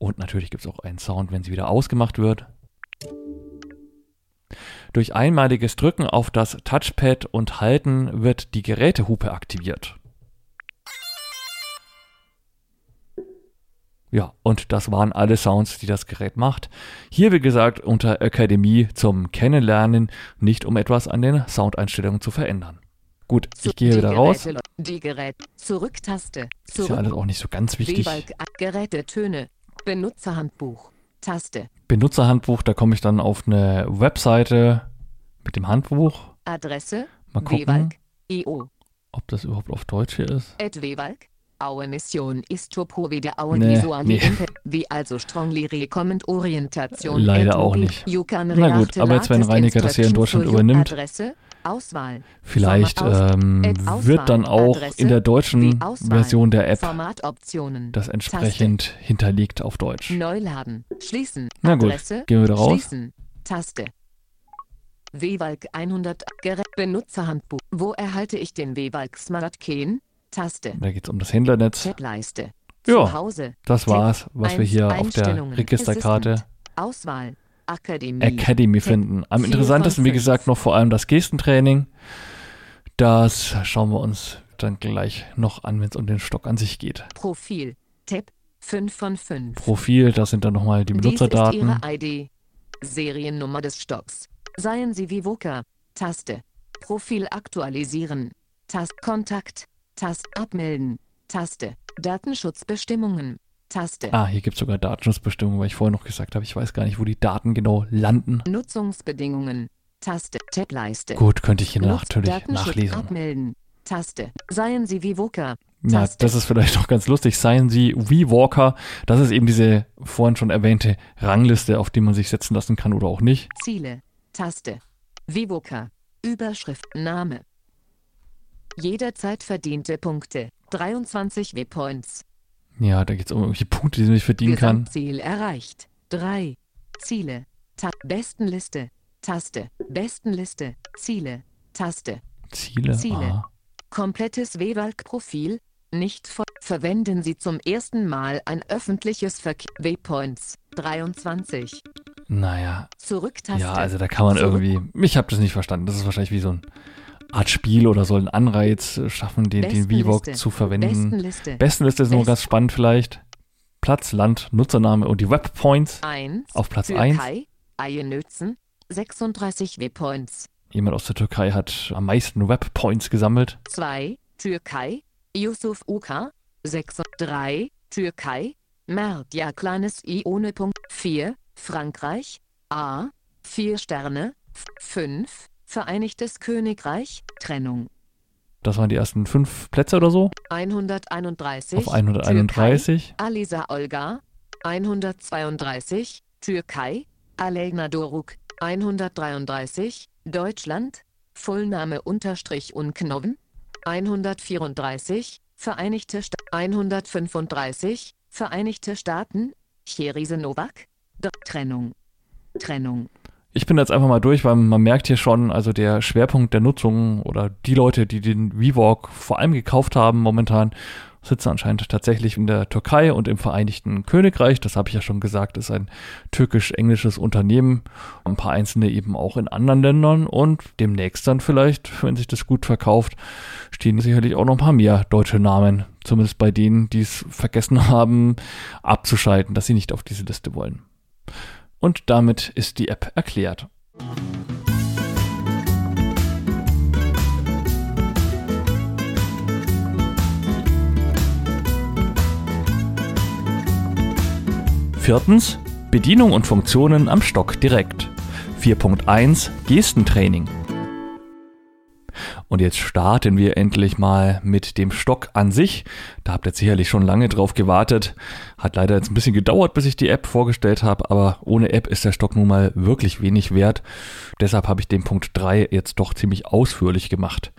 Und natürlich gibt es auch einen Sound, wenn sie wieder ausgemacht wird. Durch einmaliges Drücken auf das Touchpad und Halten wird die Gerätehupe aktiviert. Ja, und das waren alle Sounds, die das Gerät macht. Hier, wie gesagt, unter Akademie zum Kennenlernen, nicht um etwas an den Soundeinstellungen zu verändern. Gut, ich gehe wieder raus. Die Gerät, Zurücktaste. Zurück. Ist ja alles auch nicht so ganz wichtig. Gerätetöne, Benutzerhandbuch, Taste. Benutzerhandbuch, da komme ich dann auf eine Webseite mit dem Handbuch. Adresse, Mal gucken, IO. ob das überhaupt auf Deutsch hier ist. Ed Wewalk, Our mission is to provide our Nee, visual nee. Wie also strongly recommend Orientation. Leider auch nicht. You can Na gut, aber jetzt, wenn Reiniger das hier in Deutschland übernimmt, Adresse, Auswahl. Vielleicht ähm, wird dann auch Adresse, in der deutschen Version der App das entsprechend hinterlegt auf Deutsch. Neuladen. Schließen. Na gut, Adresse. gehen wir wieder raus. Schließen. Taste. WWalk 100 Gerät Benutzerhandbuch. Wo erhalte ich den WWalk Smart Key? Taste. Da geht es um das Händlernetz. Tableiste. Ja. Das war's, was wir hier auf der. Registerkarte. Auswahl. Academy Tab finden. Am interessantesten, wie gesagt, noch vor allem das Gestentraining. Das schauen wir uns dann gleich noch an, wenn es um den Stock an sich geht. Profil. Tab 5 von 5. Profil, da sind dann nochmal die Dies Benutzerdaten. ist Ihre ID. Seriennummer des Stocks. Seien Sie Vivoca. Taste. Profil aktualisieren. Tast Kontakt. Tast Abmelden. Taste. Datenschutzbestimmungen. Taste. Ah, hier gibt es sogar Datenschutzbestimmungen, weil ich vorher noch gesagt habe, ich weiß gar nicht, wo die Daten genau landen. Nutzungsbedingungen. Taste. Tableiste. Gut, könnte ich hier Nutz- natürlich Datenschutz nachlesen. Abmelden. Taste. Seien Sie Vivoca. Na, Taste. das ist vielleicht noch ganz lustig. Seien Sie WeWalker. Das ist eben diese vorhin schon erwähnte Rangliste, auf die man sich setzen lassen kann oder auch nicht. Ziele. Taste. Vivoca. Überschrift. Name. Jederzeit verdiente Punkte. 23 W-Points. Ja, da geht es um irgendwelche Punkte, die man nicht verdienen kann. Gesamtziel erreicht. 3. Ziele. Ta Bestenliste. Taste. Bestenliste. Ziele. Taste. Ziele. Ziele. Ah. Komplettes WWalk-Profil. Nicht ver Verwenden Sie zum ersten Mal ein öffentliches Verkehr. W-Points. 23. Naja, Zurücktaste. ja, also da kann man Zurück- irgendwie. Ich habe das nicht verstanden. Das ist wahrscheinlich wie so ein Art Spiel oder soll einen Anreiz schaffen, den, den VWalk Bestenliste. zu verwenden. Bestenliste. Bestenliste ist nur ganz spannend vielleicht. Platz, Land, Nutzername und die Webpoints. 1. Auf Platz eins. Türkei. Eienötzen. 36 W-Points. Jemand aus der Türkei hat am meisten Webpoints gesammelt. 2. Türkei. Yusuf Uka. 6. 3. Türkei. Merdja kleines I ohne Punkt. 4. Frankreich. A. 4 Sterne. 5. Vereinigtes Königreich. Trennung. Das waren die ersten fünf Plätze oder so. 131. Auf 131. Türkei. Alisa Olga. 132. Türkei. Aleyna Doruk. 133. Deutschland. Vollname unterstrich Unknoven. 134. Vereinigte Staaten. 135. Vereinigte Staaten. Cherise Novak. Trennung. Trennung. Ich bin jetzt einfach mal durch, weil man merkt hier schon, also der Schwerpunkt der Nutzung oder die Leute, die den VWalk vor allem gekauft haben momentan, sitzen anscheinend tatsächlich in der Türkei und im Vereinigten Königreich. Das habe ich ja schon gesagt, ist ein türkisch-englisches Unternehmen. Ein paar einzelne eben auch in anderen Ländern und demnächst dann vielleicht, wenn sich das gut verkauft, stehen sicherlich auch noch ein paar mehr deutsche Namen. Zumindest bei denen, die es vergessen haben, abzuschalten, dass sie nicht auf diese Liste wollen. Und damit ist die App erklärt. Viertens, Bedienung und Funktionen am Stock direkt. 4.1 Gestentraining. Und jetzt starten wir endlich mal mit dem Stock an sich. Da habt ihr sicherlich schon lange drauf gewartet. Hat leider jetzt ein bisschen gedauert, bis ich die App vorgestellt habe, aber ohne App ist der Stock nun mal wirklich wenig wert. Deshalb habe ich den Punkt 3 jetzt doch ziemlich ausführlich gemacht.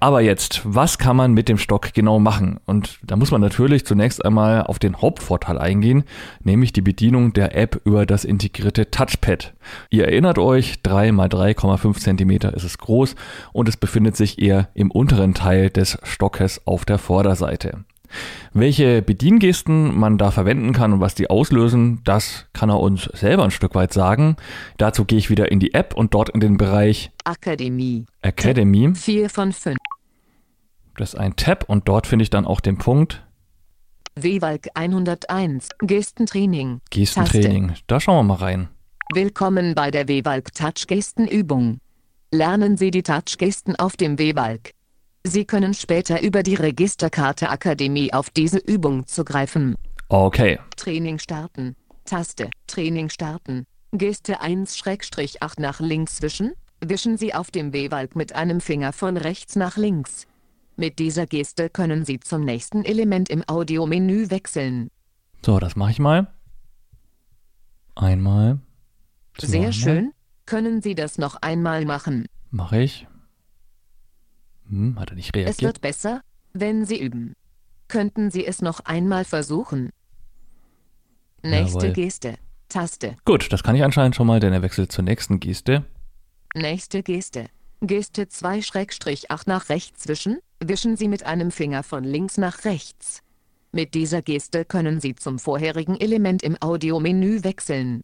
Aber jetzt, was kann man mit dem Stock genau machen? Und da muss man natürlich zunächst einmal auf den Hauptvorteil eingehen, nämlich die Bedienung der App über das integrierte Touchpad. Ihr erinnert euch, 3 x 3,5 cm ist es groß und es befindet sich eher im unteren Teil des Stockes auf der Vorderseite. Welche Bediengesten man da verwenden kann und was die auslösen, das kann er uns selber ein Stück weit sagen. Dazu gehe ich wieder in die App und dort in den Bereich Akademie. Academy. 4 von 5. Das ist ein Tab und dort finde ich dann auch den Punkt WWalk 101. Gestentraining. Gestentraining. Da schauen wir mal rein. Willkommen bei der WWalk Touch Gestenübung. Lernen Sie die Touch Gesten auf dem WWalk. Sie können später über die Registerkarte Akademie auf diese Übung zugreifen. Okay. Training starten. Taste. Training starten. Geste 1-8 nach links wischen. Wischen Sie auf dem W-Walk mit einem Finger von rechts nach links. Mit dieser Geste können Sie zum nächsten Element im Audiomenü wechseln. So, das mache ich mal. Einmal. Sehr schön. Können Sie das noch einmal machen? Mache ich. Hm, hat er nicht Es reagiert? wird besser, wenn Sie üben. Könnten Sie es noch einmal versuchen? Nächste Jawohl. Geste. Taste. Gut, das kann ich anscheinend schon mal, denn er wechselt zur nächsten Geste. Nächste Geste. Geste 2-8 nach rechts wischen. Wischen Sie mit einem Finger von links nach rechts. Mit dieser Geste können Sie zum vorherigen Element im Audiomenü wechseln.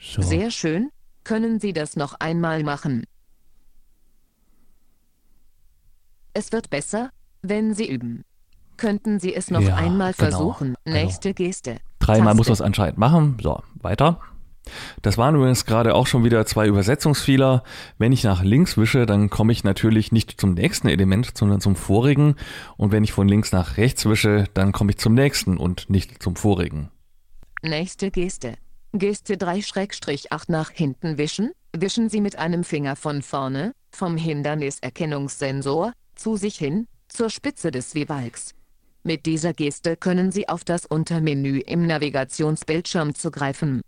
So. Sehr schön. Können Sie das noch einmal machen? Es wird besser, wenn Sie üben. Könnten Sie es noch Ja, einmal genau. versuchen? Also, Nächste Geste. Dreimal muss man es anscheinend machen. So, weiter. Das waren übrigens gerade auch schon wieder zwei Übersetzungsfehler. Wenn ich nach links wische, dann komme ich natürlich nicht zum nächsten Element, sondern zum vorigen. Und wenn ich von links nach rechts wische, dann komme ich zum nächsten und nicht zum vorigen. Nächste Geste. Geste 3-8 nach hinten wischen. Wischen Sie mit einem Finger von vorne, vom Hinderniserkennungssensor, zu sich hin, zur Spitze des W-Walks. Mit dieser Geste können Sie auf das Untermenü im Navigationsbildschirm zugreifen.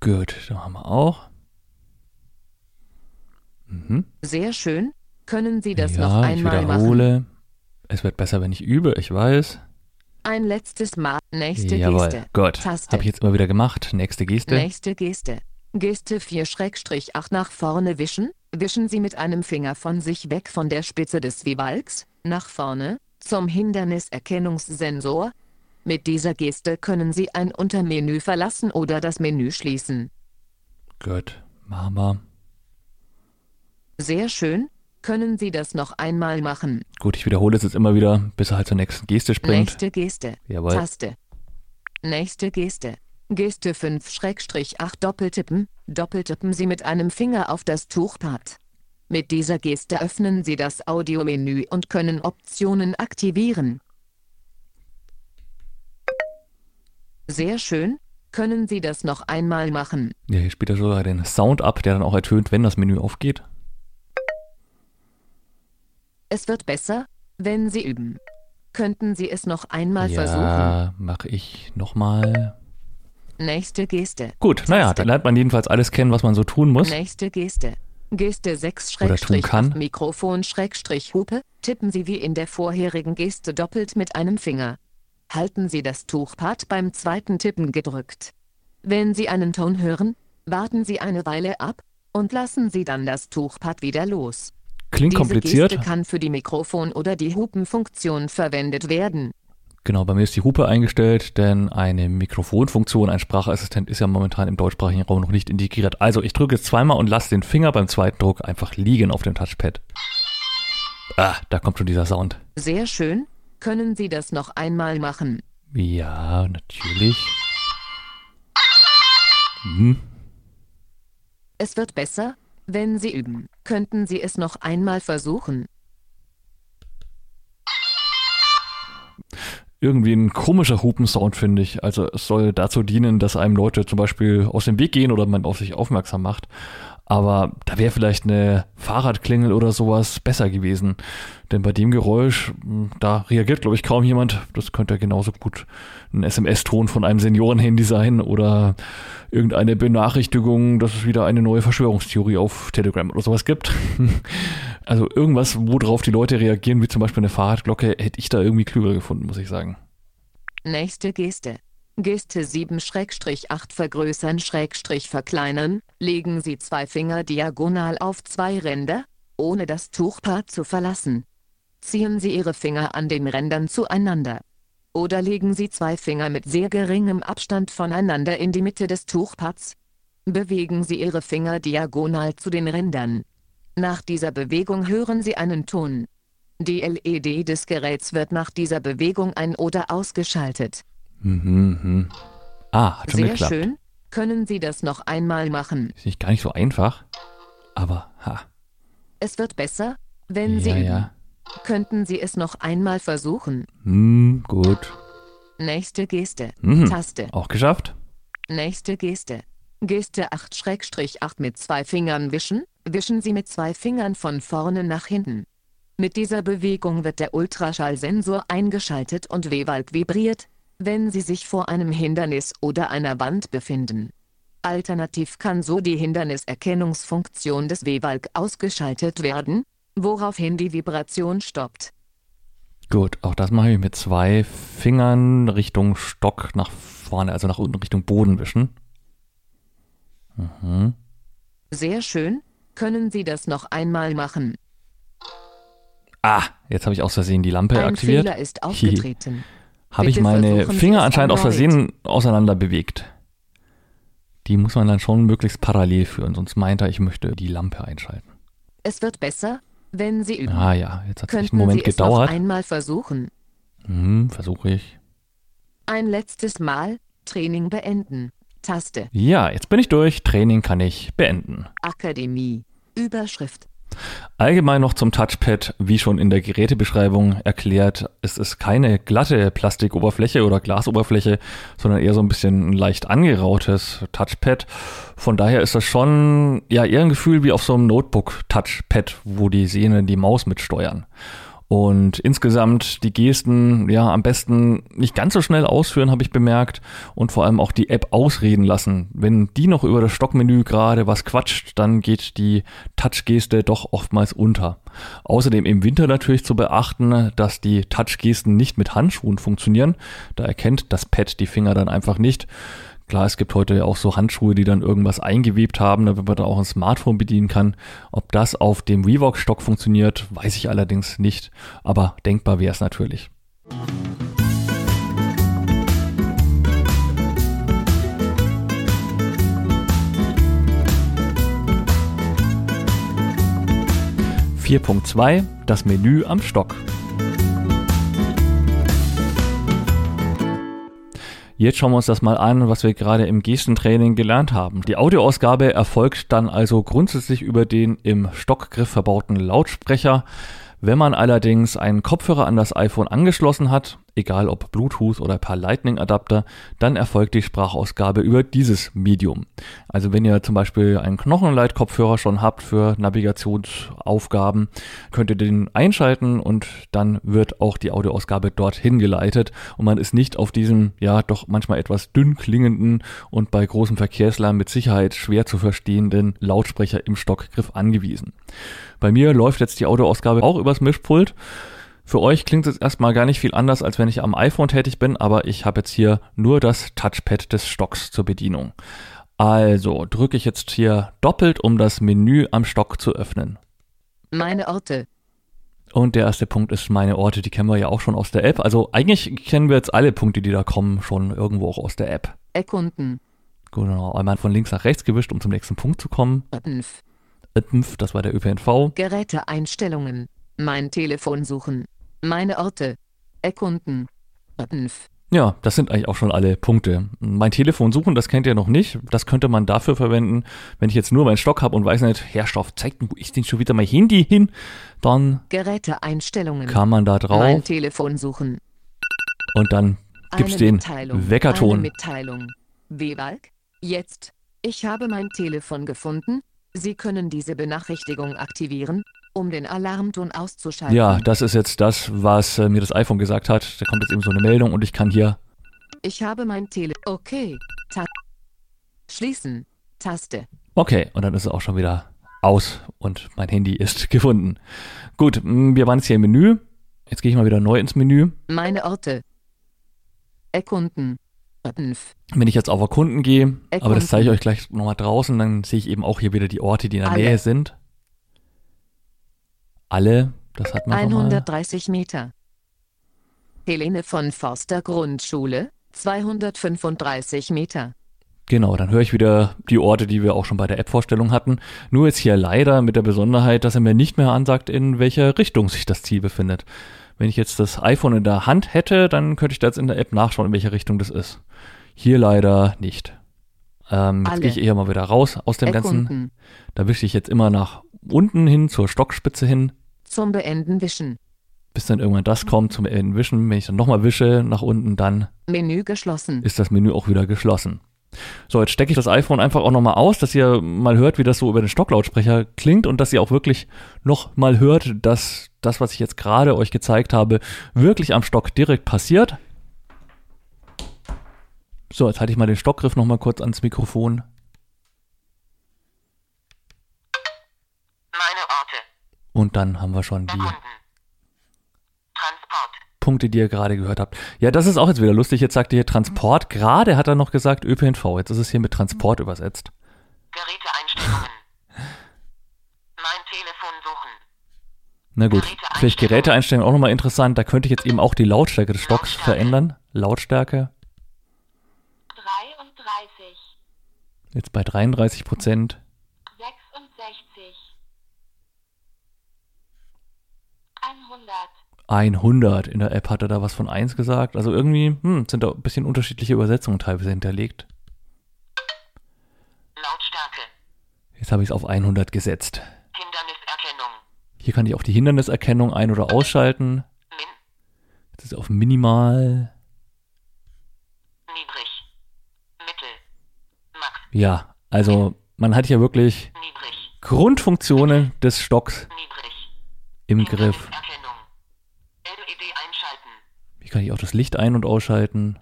Gut, da haben wir auch. Mhm. Sehr schön. Können Sie das ja, noch ich einmal machen? wiederhole. Es wird besser, wenn ich übe, ich weiß. Ein letztes Mal. Nächste Jawohl, Geste. Taste. Habe ich jetzt immer wieder gemacht. Nächste Geste. Nächste Geste. Geste 4-8 nach vorne wischen. Wischen Sie mit einem Finger von sich weg von der Spitze des W-Balks, nach vorne, zum Hinderniserkennungssensor. Mit dieser Geste können Sie ein Untermenü verlassen oder das Menü schließen. Gut, wir. Sehr schön. Können Sie das noch einmal machen? Gut, ich wiederhole es jetzt immer wieder, bis er halt zur nächsten Geste springt. Nächste Geste. Jawohl. Taste. Nächste Geste. Geste 5-8 Doppeltippen. Doppeltippen Sie mit einem Finger auf das Tuchpad. Mit dieser Geste öffnen Sie das Audiomenü und können Optionen aktivieren. Sehr schön. Können Sie das noch einmal machen? Ja, hier spielt er sogar den Sound ab, der dann auch ertönt, wenn das Menü aufgeht. Es wird besser, wenn Sie üben. Könnten Sie es noch einmal versuchen? ja, mache ich nochmal. Nächste Geste. Gut, naja, dann lernt man jedenfalls alles kennen, was man so tun muss. Nächste Geste. Geste 6 Oder tun kann. Mikrofon Schrägstrich Hupe. Tippen Sie wie in der vorherigen Geste doppelt mit einem Finger. Halten Sie das Tuchpad beim zweiten Tippen gedrückt. Wenn Sie einen Ton hören, warten Sie eine Weile ab und lassen Sie dann das Tuchpad wieder los. Klingt Diese kompliziert. Geste kann für die Mikrofon- oder die Hupenfunktion verwendet werden. Genau, bei mir ist die Hupe eingestellt, denn eine Mikrofonfunktion, ein Sprachassistent ist ja momentan im deutschsprachigen Raum noch nicht integriert. Also ich drücke jetzt zweimal und lasse den Finger beim zweiten Druck einfach liegen auf dem Touchpad. Ah, da kommt schon dieser Sound. Sehr schön. Können Sie das noch einmal machen? Ja, natürlich. Hm. Es wird besser, wenn Sie üben. Könnten Sie es noch einmal versuchen? Irgendwie ein komischer Hupensound, finde ich. Also es soll dazu dienen, dass einem Leute zum Beispiel aus dem Weg gehen oder man auf sich aufmerksam macht. Aber da wäre vielleicht eine Fahrradklingel oder sowas besser gewesen. Denn bei dem Geräusch, mh, da reagiert, glaube ich, kaum jemand. Das könnte ja genauso gut ein SMS-Ton von einem Seniorenhandy sein oder irgendeine Benachrichtigung, dass es wieder eine neue Verschwörungstheorie auf Telegram oder sowas gibt. Also irgendwas, worauf die Leute reagieren, wie zum Beispiel eine Fahrradglocke, hätte ich da irgendwie klüger gefunden, muss ich sagen. Nächste Geste. Geste 7-8 vergrößern Schrägstrich verkleinern. Legen Sie zwei Finger diagonal auf zwei Ränder, ohne das Tuchpad zu verlassen. Ziehen Sie Ihre Finger an den Rändern zueinander. Oder legen Sie zwei Finger mit sehr geringem Abstand voneinander in die Mitte des Tuchpads. Bewegen Sie Ihre Finger diagonal zu den Rändern. Nach dieser Bewegung hören Sie einen Ton. Die LED des Geräts wird nach dieser Bewegung ein- oder ausgeschaltet. Mhm, mhm. Ah, hat schon Sehr geklappt. schön. Können Sie das noch einmal machen? Ist nicht gar nicht so einfach. Aber, ha. Es wird besser, wenn Sie Ja, üben. ja. Könnten Sie es noch einmal versuchen? Hm, gut. Nächste Geste. Mhm. Taste. Auch geschafft? Nächste Geste. Geste 8-8 mit zwei Fingern wischen. Wischen Sie mit zwei Fingern von vorne nach hinten. Mit dieser Bewegung wird der Ultraschallsensor eingeschaltet und W-Walk vibriert, wenn Sie sich vor einem Hindernis oder einer Wand befinden. Alternativ kann so die Hinderniserkennungsfunktion des W-Walk ausgeschaltet werden, woraufhin die Vibration stoppt. Gut, auch das mache ich mit zwei Fingern Richtung Stock nach vorne, also nach unten Richtung Boden wischen. Mhm. Sehr schön, können Sie das noch einmal machen. Ah, jetzt habe ich aus Versehen die Lampe Ein aktiviert. Fehler ist aufgetreten. Habe ich meine Finger anscheinend aus. Versehen auseinander bewegt. Die muss man dann schon möglichst parallel führen, sonst meint er, ich möchte die Lampe einschalten. Es wird besser, wenn Sie üben. Ah ja, jetzt hat es einen Moment Sie es noch gedauert. einmal versuchen. Hm, versuche ich. Ein letztes Mal, Training beenden. Taste, Ja, jetzt bin ich durch. Training kann ich beenden. Akademie, Überschrift. Allgemein noch zum Touchpad, wie schon in der Gerätebeschreibung erklärt, es ist keine glatte Plastikoberfläche oder Glasoberfläche, sondern eher so ein bisschen ein leicht angerautes Touchpad. Von daher ist das schon ja eher ein Gefühl wie auf so einem Notebook-Touchpad, wo die Sehnen die Maus mitsteuern. Und insgesamt die Gesten ja am besten nicht ganz so schnell ausführen, habe ich bemerkt. Und vor allem auch die App ausreden lassen. Wenn die noch über das Stockmenü gerade was quatscht, dann geht die Touchgeste doch oftmals unter. Außerdem im Winter natürlich zu beachten, dass die Touchgesten nicht mit Handschuhen funktionieren. Da erkennt das Pad die Finger dann einfach nicht. Klar, es gibt heute ja auch so Handschuhe, die dann irgendwas eingewebt haben, damit man da auch ein Smartphone bedienen kann. Ob das auf dem Reebok-Stock funktioniert, weiß ich allerdings nicht. Aber denkbar wäre es natürlich. Vier Punkt zwei: Das Menü am Stock. Jetzt schauen wir uns das mal an, was wir gerade im Gestentraining gelernt haben. Die Audioausgabe erfolgt dann also grundsätzlich über den im Stockgriff verbauten Lautsprecher. Wenn man allerdings einen Kopfhörer an das iPhone angeschlossen hat, egal ob Bluetooth oder per Lightning-Adapter, dann erfolgt die Sprachausgabe über dieses Medium. Also wenn ihr zum Beispiel einen Knochenleit-Kopfhörer schon habt für Navigationsaufgaben, könnt ihr den einschalten und dann wird auch die Audioausgabe dorthin geleitet und man ist nicht auf diesem ja doch manchmal etwas dünn klingenden und bei großem Verkehrslärm mit Sicherheit schwer zu verstehenden Lautsprecher im Stockgriff angewiesen. Bei mir läuft jetzt die Audioausgabe auch übers Mischpult. Für euch klingt es erstmal gar nicht viel anders, als wenn ich am iPhone tätig bin, aber ich habe jetzt hier nur das Touchpad des Stocks zur Bedienung. Also drücke ich jetzt hier doppelt, um das Menü am Stock zu öffnen. Meine Orte. Und der erste Punkt ist meine Orte, die kennen wir ja auch schon aus der App. Also eigentlich kennen wir jetzt alle Punkte, die da kommen, schon irgendwo auch aus der App. Erkunden. Genau, einmal von links nach rechts gewischt, um zum nächsten Punkt zu kommen. Fünf. ÖPNF, das war der ÖPNV. Geräteeinstellungen. Mein Telefon suchen. Meine Orte. Erkunden. Fünf. Ja, das sind eigentlich auch schon alle Punkte. Mein Telefon suchen, das kennt ihr noch nicht. Das könnte man dafür verwenden, wenn ich jetzt nur meinen Stock habe und weiß nicht, Herrschaft, zeigt mir, ist denn schon wieder mein Handy hin? Dann Geräteeinstellungen. kann man da Mein drauf Telefon suchen. und dann gibt's Eine den Mitteilung. Eine Weckerton. Mitteilung. W-Walk? Jetzt. Ich habe mein Telefon gefunden. Sie können diese Benachrichtigung aktivieren, um den Alarmton auszuschalten. Ja, das ist jetzt das, was äh, mir das iPhone gesagt hat. Da kommt jetzt eben so eine Meldung und ich kann hier Ich habe mein Tele. Okay. Ta Schließen. Taste. Okay, und dann ist es auch schon wieder aus und mein Handy ist gefunden. Gut, wir waren jetzt hier im Menü. Jetzt gehe ich mal wieder neu ins Menü. Meine Orte. Erkunden. Wenn ich jetzt auf Erkunden gehe, aber das Erkunden. zeige ich euch gleich nochmal draußen, dann sehe ich eben auch hier wieder die Orte, die in der Alle. Nähe sind. Alle, Das hat man schon mal. 130 Meter. Helene von Forster Grundschule, 235 Meter. Genau, dann höre ich wieder die Orte, die wir auch schon bei der App-Vorstellung hatten. Nur jetzt hier leider mit der Besonderheit, dass er mir nicht mehr ansagt, in welcher Richtung sich das Ziel befindet. Wenn ich jetzt das iPhone in der Hand hätte, dann könnte ich da jetzt in der App nachschauen, in welche Richtung das ist. Hier leider nicht. Ähm, jetzt gehe ich eher mal wieder raus aus dem Ganzen. Erkunden. Da wische ich jetzt immer nach unten hin, zur Stockspitze hin, Zum Beenden wischen. bis dann irgendwann das kommt zum Wischen. Wenn ich dann nochmal wische nach unten, dann Menü geschlossen. ist das Menü auch wieder geschlossen. So, jetzt stecke ich das iPhone einfach auch nochmal aus, dass ihr mal hört, wie das so über den Stocklautsprecher klingt und dass ihr auch wirklich noch mal hört, dass das, was ich jetzt gerade euch gezeigt habe, wirklich am Stock direkt passiert. So, jetzt halte ich mal den Stockgriff nochmal kurz ans Mikrofon. Meine Orte. Und dann haben wir schon die. Punkte, die ihr gerade gehört habt. Ja, das ist auch jetzt wieder lustig. Jetzt sagt ihr hier Transport. Gerade hat er noch gesagt ÖPNV. Jetzt ist es hier mit Transport übersetzt. Geräteeinstellungen. mein Telefon suchen. Na gut, vielleicht Geräteeinstellungen auch nochmal interessant. Da könnte ich jetzt eben auch die Lautstärke des Stocks Lautstärke. verändern. Lautstärke 33, jetzt bei 33 Prozent. 66, 100, 100. In der App hat er da was von 1 gesagt. Also irgendwie hm, sind da ein bisschen unterschiedliche Übersetzungen teilweise hinterlegt. Lautstärke. Jetzt habe ich es auf 100 gesetzt. Hinderniserkennung. Hier kann ich auch die Hinderniserkennung ein- oder ausschalten. Min. Jetzt ist es auf minimal. Niedrig. Mittel. Max. Ja, also man hat hier wirklich Niedrig. Grundfunktionen des Stocks Niedrig. im Griff. Hinderniserkennung. LED einschalten. Hier kann ich auch das Licht ein- und ausschalten.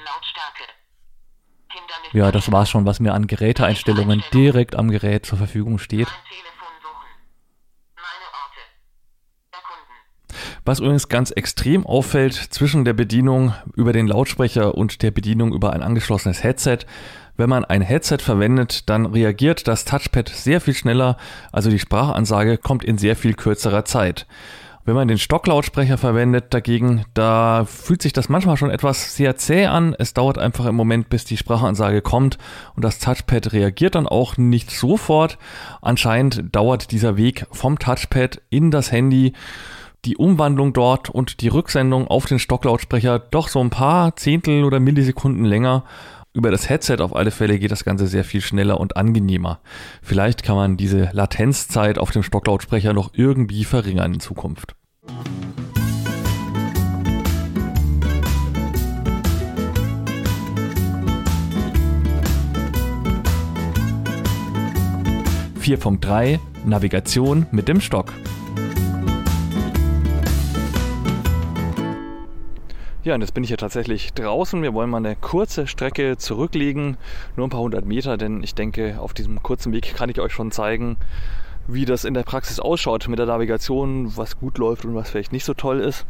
Ja, das war's schon, was mir an Geräteeinstellungen direkt am Gerät zur Verfügung steht. Was übrigens ganz extrem auffällt zwischen der Bedienung über den Lautsprecher und der Bedienung über ein angeschlossenes Headset. Wenn man ein Headset verwendet, dann reagiert das Touchpad sehr viel schneller, also die Sprachansage kommt in sehr viel kürzerer Zeit. Wenn man den Stocklautsprecher verwendet dagegen, da fühlt sich das manchmal schon etwas sehr zäh an. Es dauert einfach im Moment, bis die Sprachansage kommt und das Touchpad reagiert dann auch nicht sofort. Anscheinend dauert dieser Weg vom Touchpad in das Handy die Umwandlung dort und die Rücksendung auf den Stocklautsprecher doch so ein paar Zehntel oder Millisekunden länger. Über das Headset auf alle Fälle geht das Ganze sehr viel schneller und angenehmer. Vielleicht kann man diese Latenzzeit auf dem Stocklautsprecher noch irgendwie verringern in Zukunft. Vier Punkt drei Navigation mit dem Stock. Ja, und jetzt bin ich ja tatsächlich draußen. Wir wollen mal eine kurze Strecke zurücklegen, nur ein paar hundert Meter, denn ich denke, auf diesem kurzen Weg kann ich euch schon zeigen, wie das in der Praxis ausschaut mit der Navigation, was gut läuft und was vielleicht nicht so toll ist.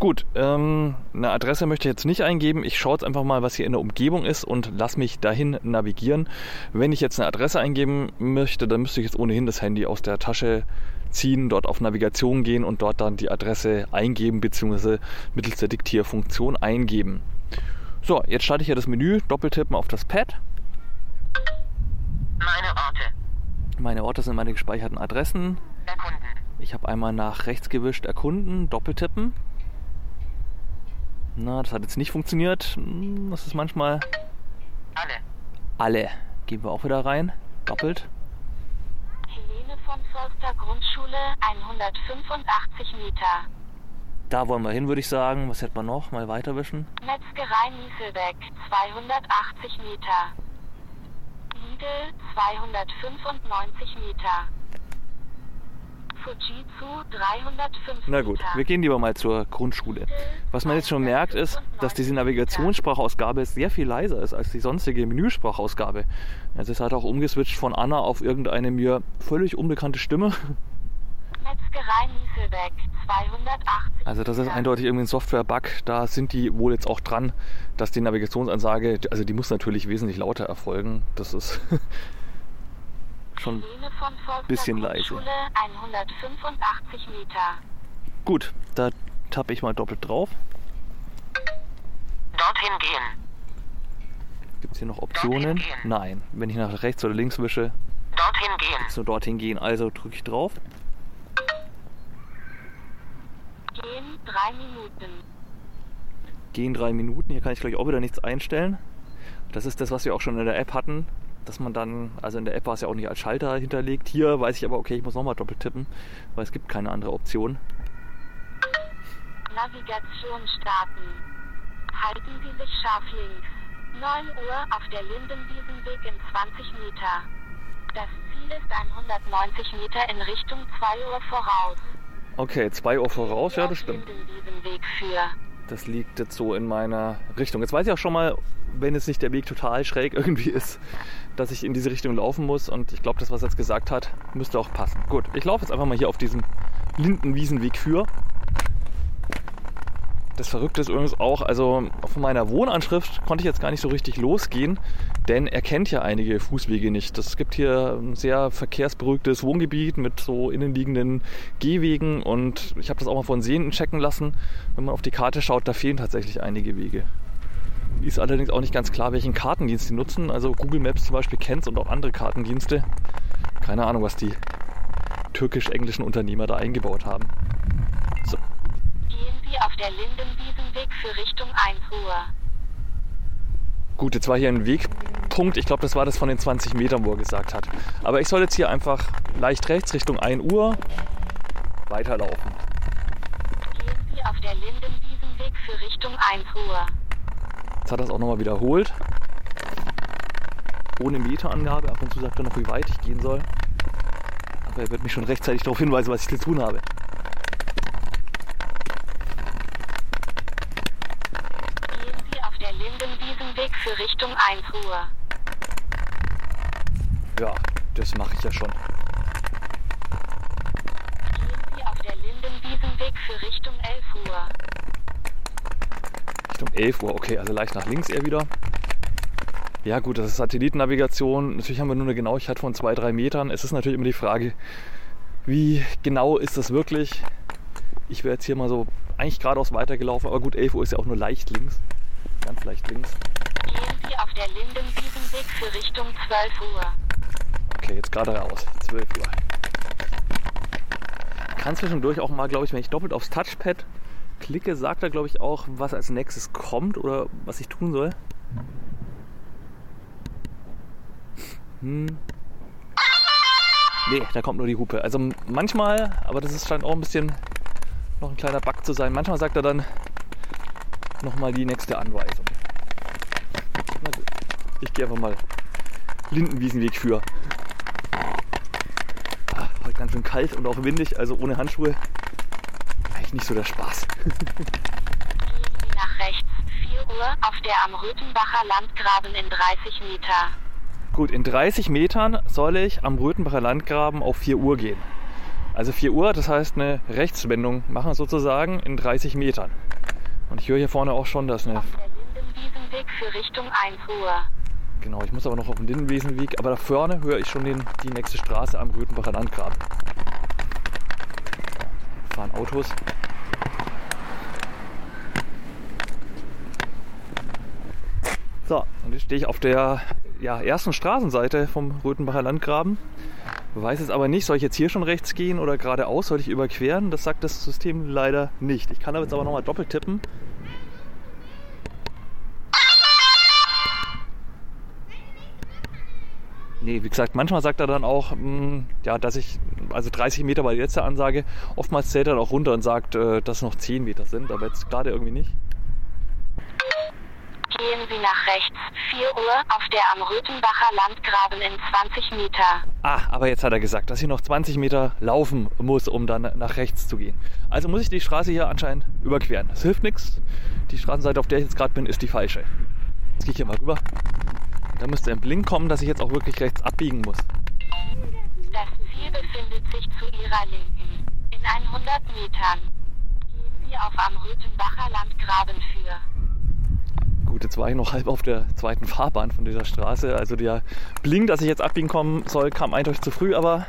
Gut, ähm, eine Adresse möchte ich jetzt nicht eingeben. Ich schaue jetzt einfach mal, was hier in der Umgebung ist und lass mich dahin navigieren. Wenn ich jetzt eine Adresse eingeben möchte, dann müsste ich jetzt ohnehin das Handy aus der Tasche ziehen, dort auf Navigation gehen und dort dann die Adresse eingeben bzw. mittels der Diktierfunktion eingeben. So, jetzt starte ich hier das Menü, doppeltippen auf das Pad. Meine Orte. Meine Orte sind meine gespeicherten Adressen. Erkunden. Ich habe einmal nach rechts gewischt erkunden, doppeltippen. Na, das hat jetzt nicht funktioniert. Hm, Das ist manchmal Alle. alle. Gehen wir auch wieder rein. Doppelt. Helene von Förster Grundschule, 185 Meter. Da wollen wir hin, würde ich sagen. Was hätte man noch? Mal weiterwischen. Metzgerei Nieselbeck, 280 Meter. Lidl, 295 Meter. Fujitsu, 305 Na gut, wir gehen lieber mal zur Grundschule. Was man jetzt schon merkt, ist, dass diese Navigationssprachausgabe sehr viel leiser ist als die sonstige Menüsprachausgabe. Es ist halt auch umgeswitcht von Anna auf irgendeine mir völlig unbekannte Stimme. Metzgerei Nieselbeck, 280 Also das ist eindeutig irgendwie ein Software-Bug. Da sind die wohl jetzt auch dran, dass die Navigationsansage, also die muss natürlich wesentlich lauter erfolgen. Das ist schon Förster bisschen leise. Grundschule, 185 Meter. Gut, da tappe ich mal doppelt drauf. Dorthin gehen. Gibt es hier noch Optionen? Nein. Wenn ich nach rechts oder links wische, Dorthin gehen. so dorthin gehen. Also drücke ich drauf. Gehen drei Minuten. Gehen drei Minuten. Hier kann ich gleich auch wieder nichts einstellen. Das ist das, was wir auch schon in der App hatten. Dass man dann, also in der App war es ja auch nicht als Schalter hinterlegt. Hier weiß ich aber, okay, ich muss nochmal doppelt tippen, weil es gibt keine andere Option. Navigation starten. Halten Sie sich scharf links. 9 Uhr auf der Lindenwiesenweg in 20 Meter. Das Ziel ist 190 Meter in Richtung 2 Uhr voraus. Okay, 2 Uhr voraus, ja, das stimmt. Das liegt jetzt so in meiner Richtung. Jetzt weiß ich auch schon mal, wenn jetzt nicht der Weg total schräg irgendwie ist, dass ich in diese Richtung laufen muss. Und ich glaube, das, was er jetzt gesagt hat, müsste auch passen. Gut, ich laufe jetzt einfach mal hier auf diesem Lindenwiesenweg für. Das Verrückte ist übrigens auch, also von meiner Wohnanschrift konnte ich jetzt gar nicht so richtig losgehen, denn er kennt ja einige Fußwege nicht. Es gibt hier ein sehr verkehrsberuhigtes Wohngebiet mit so innenliegenden Gehwegen und ich habe das auch mal von Sehenden checken lassen. Wenn man auf die Karte schaut, da fehlen tatsächlich einige Wege. Ist allerdings auch nicht ganz klar, welchen Kartendienst die nutzen. Also Google Maps zum Beispiel kennt und auch andere Kartendienste. Keine Ahnung, was die türkisch-englischen Unternehmer da eingebaut haben. So, Gehen Sie auf der Lindenwiesenweg für Richtung 1 Uhr. Gut, jetzt war hier ein Wegpunkt. Ich glaube, das war das von den 20 Metern, wo er gesagt hat. Aber ich soll jetzt hier einfach leicht rechts Richtung 1 Uhr weiterlaufen. Gehen Sie auf der Lindenwiesenweg für Richtung 1 Uhr. Jetzt hat er es auch nochmal wiederholt. Ohne Meterangabe. Ab und zu sagt er noch, wie weit ich gehen soll. Aber er wird mich schon rechtzeitig darauf hinweisen, was ich zu tun habe. Gehen Sie auf der Lindenwiesenweg für Richtung 1 Uhr. Ja, das mache ich ja schon. Gehen Sie auf der Lindenwiesenweg für Richtung 11 Uhr. Richtung 11 Uhr. Okay, also leicht nach links eher wieder. Ja gut, das ist Satellitennavigation. Natürlich haben wir nur eine Genauigkeit von 2-3 Metern. Es ist natürlich immer die Frage, wie genau ist das wirklich? Ich wäre jetzt hier mal so eigentlich geradeaus weitergelaufen, aber gut, 11 Uhr ist ja auch nur leicht links. Ganz leicht links. Gehen Sie auf der Lindenwiesenweg für Richtung 12 Uhr. Okay, jetzt gerade raus. 12 Uhr. Kann zwischendurch auch mal, glaube ich, wenn ich doppelt aufs Touchpad klicke, sagt er, glaube ich, auch, was als nächstes kommt oder was ich tun soll. Hm. Nee, da kommt nur die Hupe. Also manchmal, aber das ist scheint auch ein bisschen noch ein kleiner Bug zu sein. Manchmal sagt er dann nochmal die nächste Anweisung. Na gut, ich gehe einfach mal Lindenwiesenweg für. Ah, heute ganz schön kalt und auch windig, also ohne Handschuhe. Eigentlich nicht so der Spaß. Nach rechts 4 Uhr auf der am Röthenbacher Landgraben in 30 Meter. Gut, in 30 Metern soll ich am Röthenbacher Landgraben auf 4 Uhr gehen. Also 4 Uhr, das heißt eine Rechtswendung machen sozusagen in 30 Metern. Und ich höre hier vorne auch schon, dass eine. Auf der Lindenwiesenweg für Richtung 1 Uhr. Genau, ich muss aber noch auf den Lindenwesenweg. Aber da vorne höre ich schon den, die nächste Straße am Röthenbacher Landgraben. Fahren Autos. So, und jetzt stehe ich auf der ja, ersten Straßenseite vom Röthenbacher Landgraben. Weiß jetzt aber nicht, soll ich jetzt hier schon rechts gehen oder geradeaus, soll ich überqueren? Das sagt das System leider nicht. Ich kann aber jetzt aber nochmal doppelt tippen. Nee, wie gesagt, manchmal sagt er dann auch, mh, ja, dass ich, also 30 Meter war die letzte Ansage. Oftmals zählt er dann auch runter und sagt, äh, dass es noch 10 Meter sind, aber jetzt gerade irgendwie nicht. Gehen Sie nach rechts 4 Uhr auf der am Röthenbacher Landgraben in 20 Meter. Ah, aber jetzt hat er gesagt, dass ich noch 20 Meter laufen muss, um dann nach rechts zu gehen. Also muss ich die Straße hier anscheinend überqueren. Das hilft nichts. Die Straßenseite, auf der ich jetzt gerade bin, ist die falsche. Jetzt gehe ich hier mal rüber. Da müsste ein Blink kommen, dass ich jetzt auch wirklich rechts abbiegen muss. Das Ziel befindet sich zu Ihrer Linken. In 100 Metern. Gehen Sie auf am Röthenbacher Landgraben für. Gut, jetzt war ich noch halb auf der zweiten Fahrbahn von dieser Straße. Also der Blink, dass ich jetzt abbiegen kommen soll, kam eindeutig zu früh, aber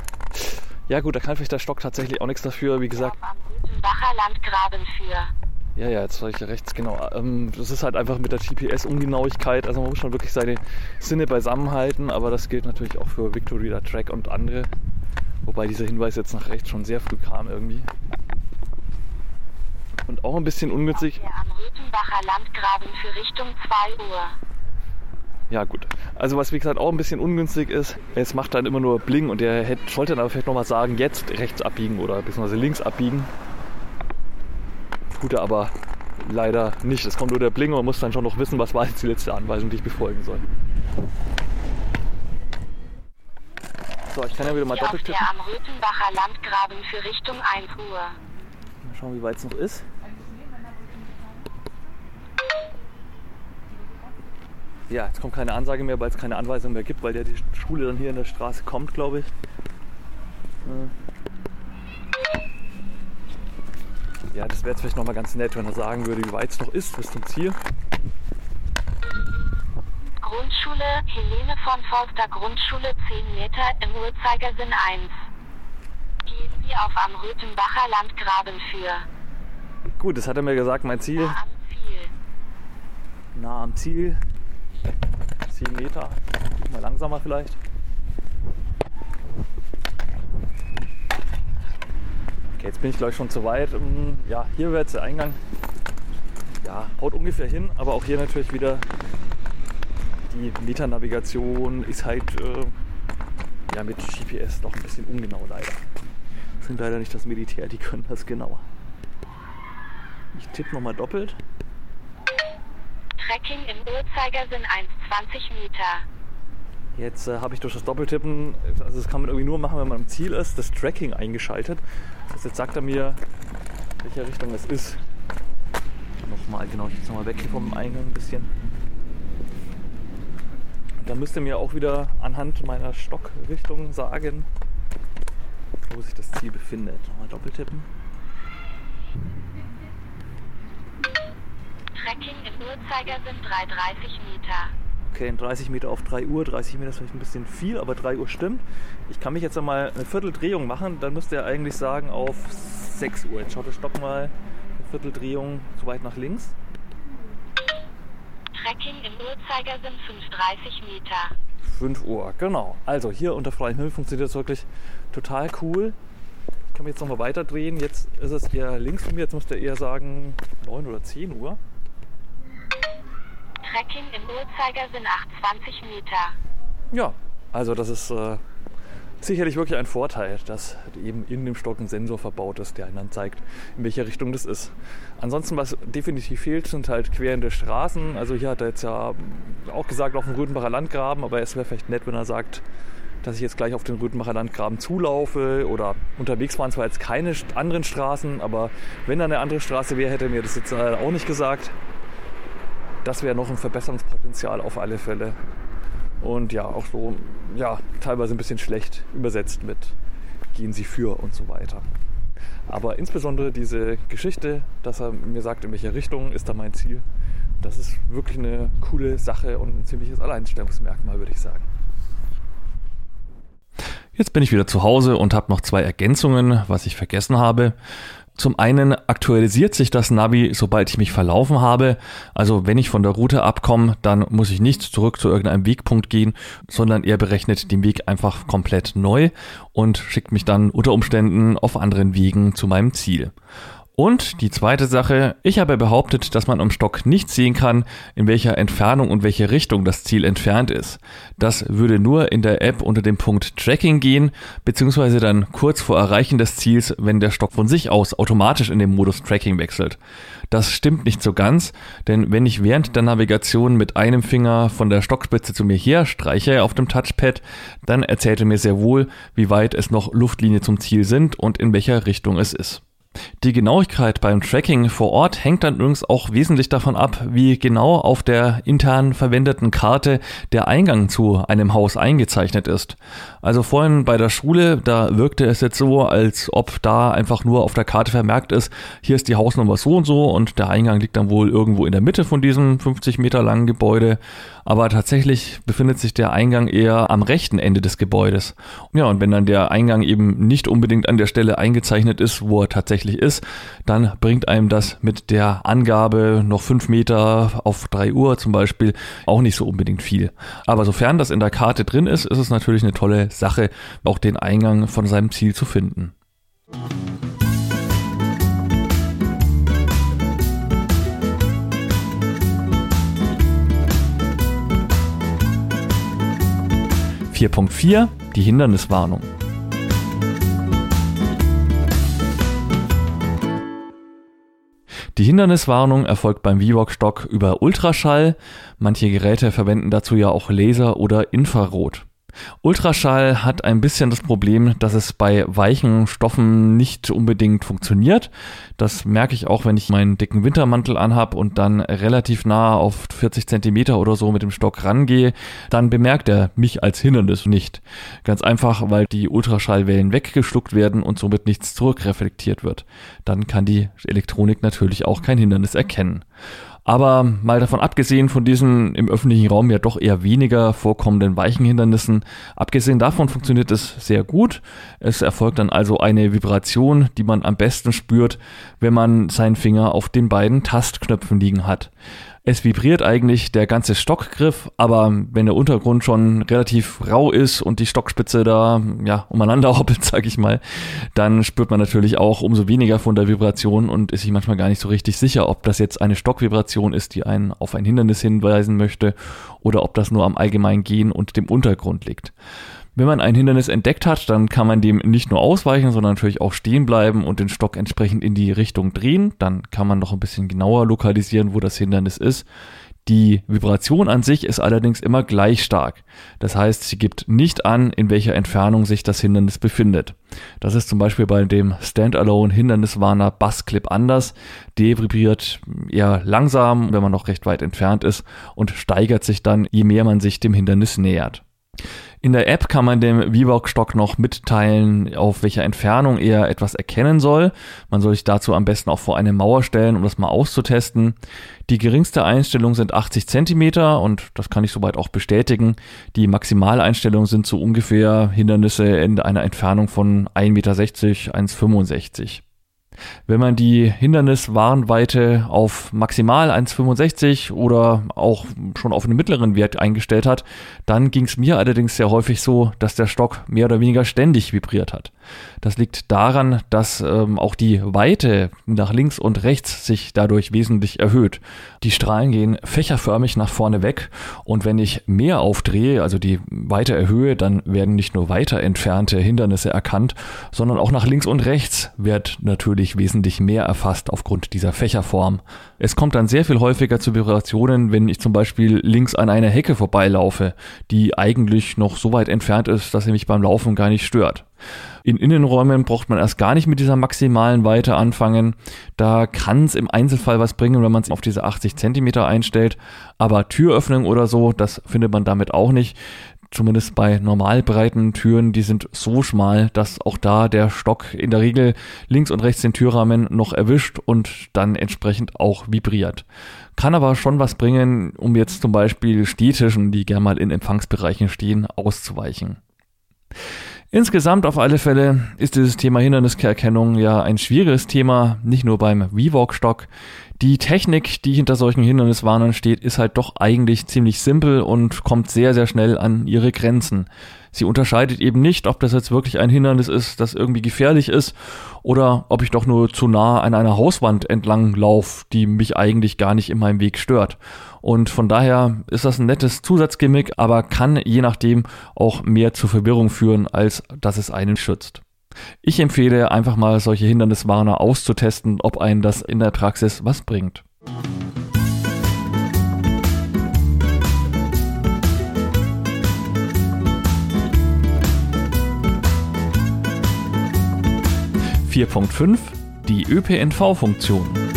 ja gut, da kann vielleicht der Stock tatsächlich auch nichts dafür. Wie gesagt, Landgraben für. Ja, ja, jetzt war ich ja rechts, genau. Ähm, das ist halt einfach mit der GPS-Ungenauigkeit. Also man muss schon wirklich seine Sinne beisammenhalten, aber das gilt natürlich auch für Victoria Track und andere. Wobei dieser Hinweis jetzt nach rechts schon sehr früh kam irgendwie. Und auch ein bisschen ungünstig. Der am Rüthenbacher Landgraben für Richtung 2 Uhr. Ja, gut. Also, was wie gesagt auch ein bisschen ungünstig ist, es macht dann immer nur Bling und der hätte, sollte dann aber vielleicht nochmal sagen, jetzt rechts abbiegen oder beziehungsweise links abbiegen. Tut er aber leider nicht. Es kommt nur der Bling und man muss dann schon noch wissen, was war jetzt die letzte Anweisung, die ich befolgen soll. So, ich kann ja wieder mal doppelt tippen. am Rüthenbacher Landgraben für Richtung 1 Uhr. Mal schauen, wie weit es noch ist. Ja, jetzt kommt keine Ansage mehr, weil es keine Anweisung mehr gibt, weil ja die Schule dann hier in der Straße kommt, glaube ich. Äh. Ja, das wäre jetzt vielleicht nochmal ganz nett, wenn er sagen würde, wie weit es noch ist bis zum Ziel. Grundschule Helene von Forster Grundschule 10 Meter im Uhrzeigersinn 1. Gehen Sie auf am Rüthenbacher Landgraben für. Gut, das hat er mir gesagt, mein Ziel Nah am Ziel. nah am Ziel. 10 Meter. Mal langsamer vielleicht. Okay, jetzt bin ich glaube ich schon zu weit. Ähm, Ja, hier wäre jetzt der Eingang. Ja, haut ungefähr hin, aber auch hier natürlich wieder die Meternavigation ist halt äh, ja, mit GPS doch ein bisschen ungenau leider. Das sind leider nicht das Militär, die können das genauer. Ich tippe nochmal doppelt. Trekking im Uhrzeigersinn 1 20 Meter. Jetzt äh, habe ich durch das Doppeltippen, also das kann man irgendwie nur machen, wenn man am Ziel ist, das Tracking eingeschaltet. Also jetzt sagt er mir, welche Richtung es ist. Nochmal, genau, ich jetzt nochmal weg hier vom Eingang ein bisschen. Dann müsste mir auch wieder anhand meiner Stockrichtung sagen, wo sich das Ziel befindet. Nochmal doppeltippen. Trekking im Uhrzeigersinn 330 Meter. Okay, in 30 Meter auf 3 Uhr. 30 Meter ist vielleicht ein bisschen viel, aber 3 Uhr stimmt. Ich kann mich jetzt einmal eine Vierteldrehung machen, dann müsste er eigentlich sagen auf 6 Uhr. Jetzt schaut der Stock mal eine Vierteldrehung zu weit nach links. Trekking im Uhrzeigersinn 530 Meter. 5 Uhr, genau. Also hier unter freiem Himmel funktioniert das wirklich total cool. Ich kann mich jetzt nochmal weiter drehen. Jetzt ist es eher links von mir. Jetzt müsste er eher sagen 9 oder 10 Uhr. Trekking im Uhrzeigersinn 820 Meter. Ja, also das ist äh, sicherlich wirklich ein Vorteil, dass eben in dem Stock ein Sensor verbaut ist, der einem dann zeigt, in welche Richtung das ist. Ansonsten, was definitiv fehlt, sind halt querende Straßen. Also hier hat er jetzt ja auch gesagt, auf dem Rüthenbacher Landgraben, aber es wäre vielleicht nett, wenn er sagt, dass ich jetzt gleich auf den Rüthenbacher Landgraben zulaufe oder unterwegs waren zwar jetzt keine anderen Straßen, aber wenn da eine andere Straße wäre, hätte er mir das jetzt äh, auch nicht gesagt. Das wäre noch ein Verbesserungspotenzial auf alle Fälle. Und ja, auch so, ja, teilweise ein bisschen schlecht übersetzt mit gehen Sie für und so weiter. Aber insbesondere diese Geschichte, dass er mir sagt, in welche Richtung ist da mein Ziel, das ist wirklich eine coole Sache und ein ziemliches Alleinstellungsmerkmal, würde ich sagen. Jetzt bin ich wieder zu Hause und habe noch zwei Ergänzungen, was ich vergessen habe. Zum einen aktualisiert sich das Navi, sobald ich mich verlaufen habe. Also wenn ich von der Route abkomme, dann muss ich nicht zurück zu irgendeinem Wegpunkt gehen, sondern er berechnet den Weg einfach komplett neu und schickt mich dann unter Umständen auf anderen Wegen zu meinem Ziel. Und die zweite Sache, ich habe behauptet, dass man am Stock nicht sehen kann, in welcher Entfernung und welche Richtung das Ziel entfernt ist. Das würde nur in der App unter dem Punkt Tracking gehen, beziehungsweise dann kurz vor Erreichen des Ziels, wenn der Stock von sich aus automatisch in den Modus Tracking wechselt. Das stimmt nicht so ganz, denn wenn ich während der Navigation mit einem Finger von der Stockspitze zu mir her streiche auf dem Touchpad, dann erzählt er mir sehr wohl, wie weit es noch Luftlinie zum Ziel sind und in welcher Richtung es ist. Die Genauigkeit beim Tracking vor Ort hängt dann übrigens auch wesentlich davon ab, wie genau auf der intern verwendeten Karte der Eingang zu einem Haus eingezeichnet ist. Also vorhin bei der Schule, da wirkte es jetzt so, als ob da einfach nur auf der Karte vermerkt ist, hier ist die Hausnummer so und so und der Eingang liegt dann wohl irgendwo in der Mitte von diesem 50 Meter langen Gebäude. aber tatsächlich befindet sich der Eingang eher am rechten Ende des Gebäudes. Ja, und wenn dann der Eingang eben nicht unbedingt an der Stelle eingezeichnet ist, wo er tatsächlich ist, dann bringt einem das mit der Angabe noch fünf Meter auf drei Uhr zum Beispiel auch nicht so unbedingt viel. Aber sofern das in der Karte drin ist, ist es natürlich eine tolle Sache, auch den Eingang von seinem Ziel zu finden. 4.4 Die Hinderniswarnung. Die Hinderniswarnung erfolgt beim VIVOC-Stock über Ultraschall. Manche Geräte verwenden dazu ja auch Laser oder Infrarot. Ultraschall hat ein bisschen das Problem, dass es bei weichen Stoffen nicht unbedingt funktioniert. Das merke ich auch, wenn ich meinen dicken Wintermantel anhab und dann relativ nah auf 40 Zentimeter oder so mit dem Stock rangehe, dann bemerkt er mich als Hindernis nicht. Ganz einfach, weil die Ultraschallwellen weggeschluckt werden und somit nichts zurückreflektiert wird. Dann kann die Elektronik natürlich auch kein Hindernis erkennen. Aber mal davon abgesehen von diesen im öffentlichen Raum ja doch eher weniger vorkommenden weichen Hindernissen, abgesehen davon funktioniert es sehr gut. Es erfolgt dann also eine Vibration, die man am besten spürt, wenn man seinen Finger auf den beiden Tastknöpfen liegen hat. Es vibriert eigentlich der ganze Stockgriff, aber wenn der Untergrund schon relativ rau ist und die Stockspitze da ja umeinander hoppelt, sag ich mal, dann spürt man natürlich auch umso weniger von der Vibration und ist sich manchmal gar nicht so richtig sicher, ob das jetzt eine Stockvibration ist, die einen auf ein Hindernis hinweisen möchte oder ob das nur am allgemeinen Gehen und dem Untergrund liegt. Wenn man ein Hindernis entdeckt hat, dann kann man dem nicht nur ausweichen, sondern natürlich auch stehen bleiben und den Stock entsprechend in die Richtung drehen. Dann kann man noch ein bisschen genauer lokalisieren, wo das Hindernis ist. Die Vibration an sich ist allerdings immer gleich stark. Das heißt, sie gibt nicht an, in welcher Entfernung sich das Hindernis befindet. Das ist zum Beispiel bei dem Standalone Hinderniswarner Bassclip anders. Der vibriert eher langsam, wenn man noch recht weit entfernt ist und steigert sich dann, je mehr man sich dem Hindernis nähert. In der App kann man dem VIVOC-Stock noch mitteilen, auf welcher Entfernung er etwas erkennen soll. Man soll sich dazu am besten auch vor eine Mauer stellen, um das mal auszutesten. Die geringste Einstellung sind 80 Zentimeter und das kann ich soweit auch bestätigen. Die Maximaleinstellungen sind so ungefähr Hindernisse in einer Entfernung von 1,60 Meter, 1,65 wenn man die Hinderniswarnweite auf maximal 1,65 oder auch schon auf einen mittleren Wert eingestellt hat, dann ging es mir allerdings sehr häufig so, dass der Stock mehr oder weniger ständig vibriert hat. Das liegt daran, dass ähm, auch die Weite nach links und rechts sich dadurch wesentlich erhöht. Die Strahlen gehen fächerförmig nach vorne weg und wenn ich mehr aufdrehe, also die Weite erhöhe, dann werden nicht nur weiter entfernte Hindernisse erkannt, sondern auch nach links und rechts wird natürlich wesentlich mehr erfasst aufgrund dieser Fächerform. Es kommt dann sehr viel häufiger zu Vibrationen, wenn ich zum Beispiel links an einer Hecke vorbeilaufe, die eigentlich noch so weit entfernt ist, dass sie mich beim Laufen gar nicht stört. In Innenräumen braucht man erst gar nicht mit dieser maximalen Weite anfangen. Da kann es im Einzelfall was bringen, wenn man es auf diese 80 Zentimeter einstellt. Aber Türöffnung oder so, das findet man damit auch nicht. Zumindest bei normal breiten Türen, die sind so schmal, dass auch da der Stock in der Regel links und rechts den Türrahmen noch erwischt und dann entsprechend auch vibriert. Kann aber schon was bringen, um jetzt zum Beispiel Stehtischen, die gerne mal in Empfangsbereichen stehen, auszuweichen. Insgesamt auf alle Fälle ist dieses Thema Hinderniserkennung ja ein schwieriges Thema, nicht nur beim VWalk-Stock. Die Technik, die hinter solchen Hinderniswarnern steht, ist halt doch eigentlich ziemlich simpel und kommt sehr, sehr schnell an ihre Grenzen. Sie unterscheidet eben nicht, ob das jetzt wirklich ein Hindernis ist, das irgendwie gefährlich ist, oder ob ich doch nur zu nah an einer Hauswand entlang laufe, die mich eigentlich gar nicht in meinem Weg stört. Und von daher ist das ein nettes Zusatzgimmick, aber kann je nachdem auch mehr zur Verwirrung führen, als dass es einen schützt. Ich empfehle einfach mal solche Hinderniswarner auszutesten, ob einen das in der Praxis was bringt. Vier Punkt fünf die ÖPNV-Funktion.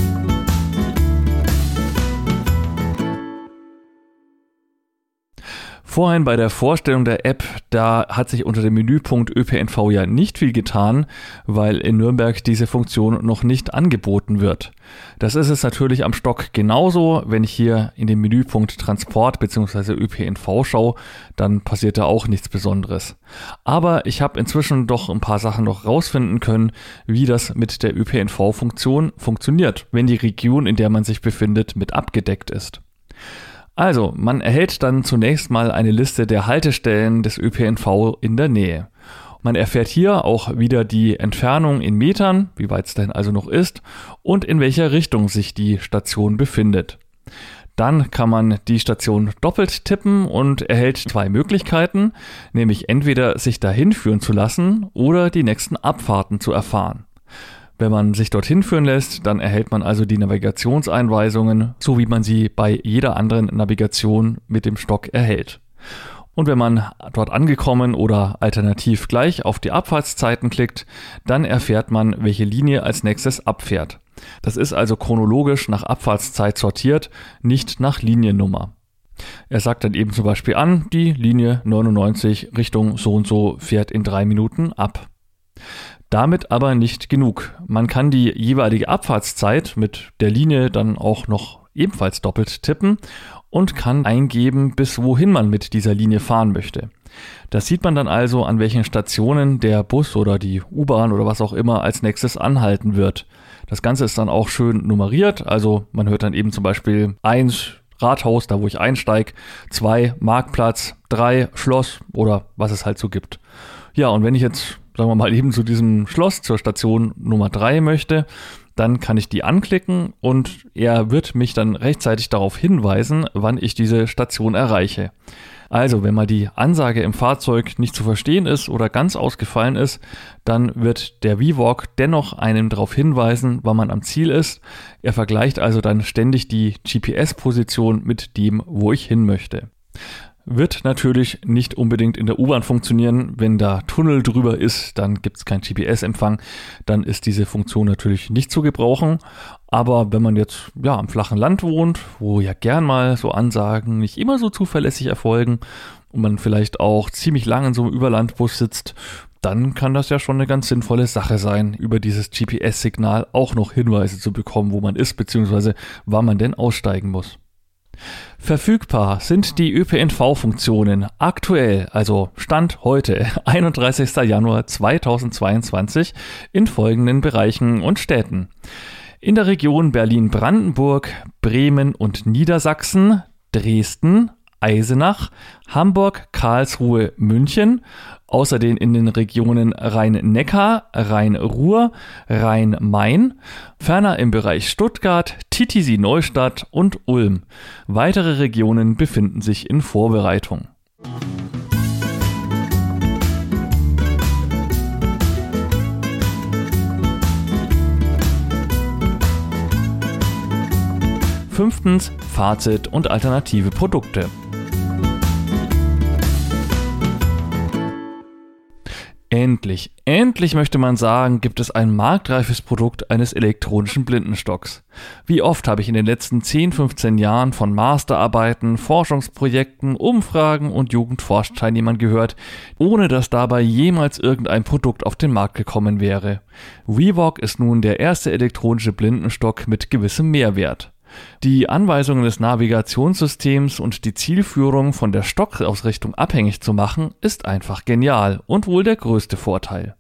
Vorhin bei der Vorstellung der App, da hat sich unter dem Menüpunkt ÖPNV ja nicht viel getan, weil in Nürnberg diese Funktion noch nicht angeboten wird. Das ist es natürlich am Stock genauso. Wenn ich hier in den Menüpunkt Transport bzw. ÖPNV schaue, dann passiert da auch nichts Besonderes. Aber ich habe inzwischen doch ein paar Sachen noch rausfinden können, wie das mit der ÖPNV-Funktion funktioniert, wenn die Region, in der man sich befindet, mit abgedeckt ist. Also, man erhält dann zunächst mal eine Liste der Haltestellen des ÖPNV in der Nähe. Man erfährt hier auch wieder die Entfernung in Metern, wie weit es denn also noch ist, und in welcher Richtung sich die Station befindet. Dann kann man die Station doppelt tippen und erhält zwei Möglichkeiten, nämlich entweder sich dahin führen zu lassen oder die nächsten Abfahrten zu erfahren. Wenn man sich dorthin führen lässt, dann erhält man also die Navigationseinweisungen, so wie man sie bei jeder anderen Navigation mit dem Stock erhält. Und wenn man dort angekommen oder alternativ gleich auf die Abfahrtszeiten klickt, dann erfährt man, welche Linie als nächstes abfährt. Das ist also chronologisch nach Abfahrtszeit sortiert, nicht nach Liniennummer. Er sagt dann eben zum Beispiel an, die Linie 99 Richtung so und so fährt in drei Minuten ab. Damit aber nicht genug. Man kann die jeweilige Abfahrtszeit mit der Linie dann auch noch ebenfalls doppelt tippen und kann eingeben, bis wohin man mit dieser Linie fahren möchte. Das sieht man dann also, an welchen Stationen der Bus oder die U-Bahn oder was auch immer als nächstes anhalten wird. Das Ganze ist dann auch schön nummeriert, also man hört dann eben zum Beispiel 1 Rathaus, da wo ich einsteige, 2 Marktplatz, 3 Schloss oder was es halt so gibt. Ja, und wenn ich jetzt sagen wir mal, eben zu diesem Schloss, zur Station Nummer 3 möchte, dann kann ich die anklicken und er wird mich dann rechtzeitig darauf hinweisen, wann ich diese Station erreiche. Also, wenn mal die Ansage im Fahrzeug nicht zu verstehen ist oder ganz ausgefallen ist, dann wird der VWalk dennoch einem darauf hinweisen, wann man am Ziel ist. Er vergleicht also dann ständig die GPS-Position mit dem, wo ich hin möchte. Wird natürlich nicht unbedingt in der U-Bahn funktionieren. Wenn da Tunnel drüber ist, dann gibt es keinen GPS-Empfang. Dann ist diese Funktion natürlich nicht zu gebrauchen. Aber wenn man jetzt ja am flachen Land wohnt, wo ja gern mal so Ansagen nicht immer so zuverlässig erfolgen und man vielleicht auch ziemlich lange in so einem Überlandbus sitzt, dann kann das ja schon eine ganz sinnvolle Sache sein, über dieses GPS-Signal auch noch Hinweise zu bekommen, wo man ist, beziehungsweise wann man denn aussteigen muss. Verfügbar sind die ÖPNV-Funktionen aktuell, also Stand heute, 31. Januar 2022, in folgenden Bereichen und Städten. In der Region Berlin-Brandenburg, Bremen und Niedersachsen, Dresden, Eisenach, Hamburg, Karlsruhe, München, außerdem in den Regionen Rhein-Neckar, Rhein-Ruhr, Rhein-Main, ferner im Bereich Stuttgart, Titisee-Neustadt und Ulm. Weitere Regionen befinden sich in Vorbereitung. Fünftens Fazit und alternative Produkte. Endlich, endlich möchte man sagen, gibt es ein marktreifes Produkt eines elektronischen Blindenstocks. Wie oft habe ich in den letzten 10, 15 Jahren von Masterarbeiten, Forschungsprojekten, Umfragen und Jugendforschteilnehmern gehört, ohne dass dabei jemals irgendein Produkt auf den Markt gekommen wäre. WeWalk ist nun der erste elektronische Blindenstock mit gewissem Mehrwert. Die Anweisungen des Navigationssystems und die Zielführung von der Stockausrichtung abhängig zu machen, ist einfach genial und wohl der größte Vorteil.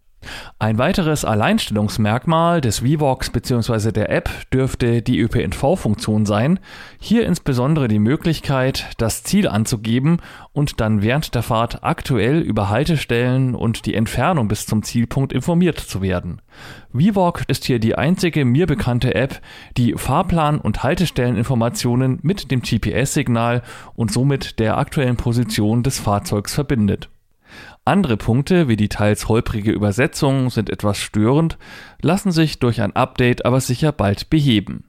Ein weiteres Alleinstellungsmerkmal des VWalks bzw. der App dürfte die ÖPNV-Funktion sein, hier insbesondere die Möglichkeit, das Ziel anzugeben und dann während der Fahrt aktuell über Haltestellen und die Entfernung bis zum Zielpunkt informiert zu werden. VWalk ist hier die einzige mir bekannte App, die Fahrplan- und Haltestelleninformationen mit dem GPS-Signal und somit der aktuellen Position des Fahrzeugs verbindet. Andere Punkte, wie die teils holprige Übersetzung, sind etwas störend, lassen sich durch ein Update aber sicher bald beheben.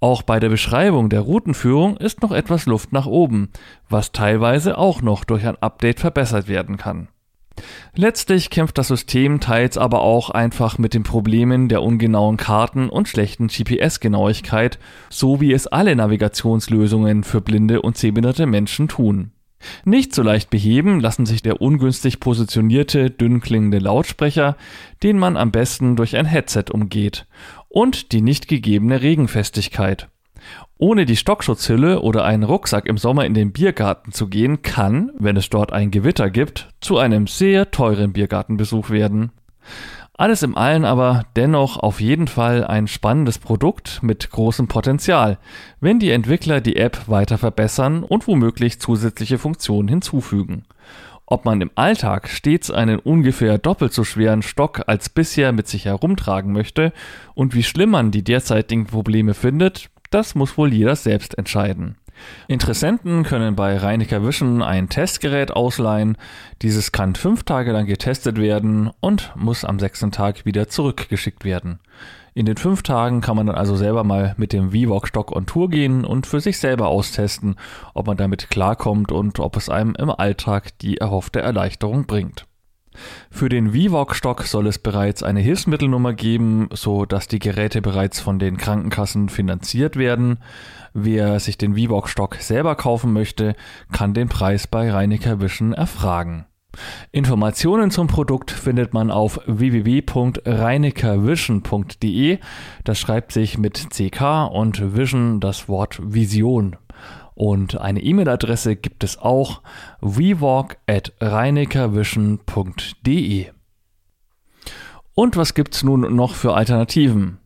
Auch bei der Beschreibung der Routenführung ist noch etwas Luft nach oben, was teilweise auch noch durch ein Update verbessert werden kann. Letztlich kämpft das System teils aber auch einfach mit den Problemen der ungenauen Karten und schlechten GPS-Genauigkeit, so wie es alle Navigationslösungen für blinde und sehbehinderte Menschen tun. Nicht so leicht beheben lassen sich der ungünstig positionierte, dünn klingende Lautsprecher, den man am besten durch ein Headset umgeht, und die nicht gegebene Regenfestigkeit. Ohne die Stockschutzhülle oder einen Rucksack im Sommer in den Biergarten zu gehen, kann, wenn es dort ein Gewitter gibt, zu einem sehr teuren Biergartenbesuch werden. Alles im Allen aber dennoch auf jeden Fall ein spannendes Produkt mit großem Potenzial, wenn die Entwickler die App weiter verbessern und womöglich zusätzliche Funktionen hinzufügen. Ob man im Alltag stets einen ungefähr doppelt so schweren Stock als bisher mit sich herumtragen möchte und wie schlimm man die derzeitigen Probleme findet, das muss wohl jeder selbst entscheiden. Interessenten können bei Reinecker Vision ein Testgerät ausleihen. Dieses kann fünf Tage lang getestet werden und muss am sechsten Tag wieder zurückgeschickt werden. In den fünf Tagen kann man dann also selber mal mit dem VWalk-Stock on Tour gehen und für sich selber austesten, ob man damit klarkommt und ob es einem im Alltag die erhoffte Erleichterung bringt. Für den VWalk-Stock soll es bereits eine Hilfsmittelnummer geben, so dass die Geräte bereits von den Krankenkassen finanziert werden. Wer sich den VWalk-Stock selber kaufen möchte, kann den Preis bei Reinecker Vision erfragen. Informationen zum Produkt findet man auf www.reinekervision.de. Das schreibt sich mit CK und Vision das Wort Vision. Und eine E-Mail-Adresse gibt es auch wewalk at reinekervision.de. Und was gibt's nun noch für Alternativen?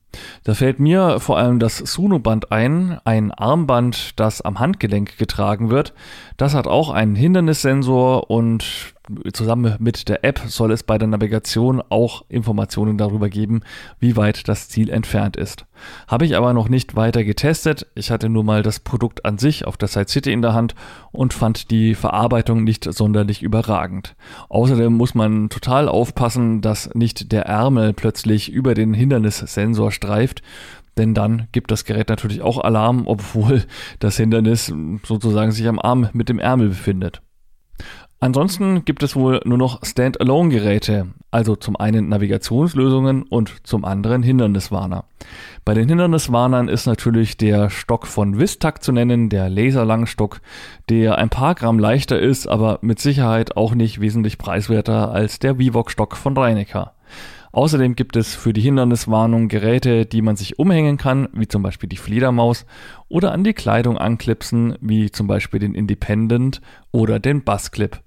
Da fällt mir vor allem das Suno-Band ein, ein Armband, das am Handgelenk getragen wird. Das hat auch einen Hindernissensor und zusammen mit der App soll es bei der Navigation auch Informationen darüber geben, wie weit das Ziel entfernt ist. Habe ich aber noch nicht weiter getestet. Ich hatte nur mal das Produkt an sich auf der Side City in der Hand und fand die Verarbeitung nicht sonderlich überragend. Außerdem muss man total aufpassen, dass nicht der Ärmel plötzlich über den Hindernissensor streift, denn dann gibt das Gerät natürlich auch Alarm, obwohl das Hindernis sozusagen sich am Arm mit dem Ärmel befindet. Ansonsten gibt es wohl nur noch Standalone-Geräte, also zum einen Navigationslösungen und zum anderen Hinderniswarner. Bei den Hinderniswarnern ist natürlich der Stock von Vistac zu nennen, der Laserlangstock, der ein paar Gramm leichter ist, aber mit Sicherheit auch nicht wesentlich preiswerter als der Vivox-Stock von Reinecker. Außerdem gibt es für die Hinderniswarnung Geräte, die man sich umhängen kann, wie zum Beispiel die Fledermaus, oder an die Kleidung anklipsen, wie zum Beispiel den Independent oder den Bassclip.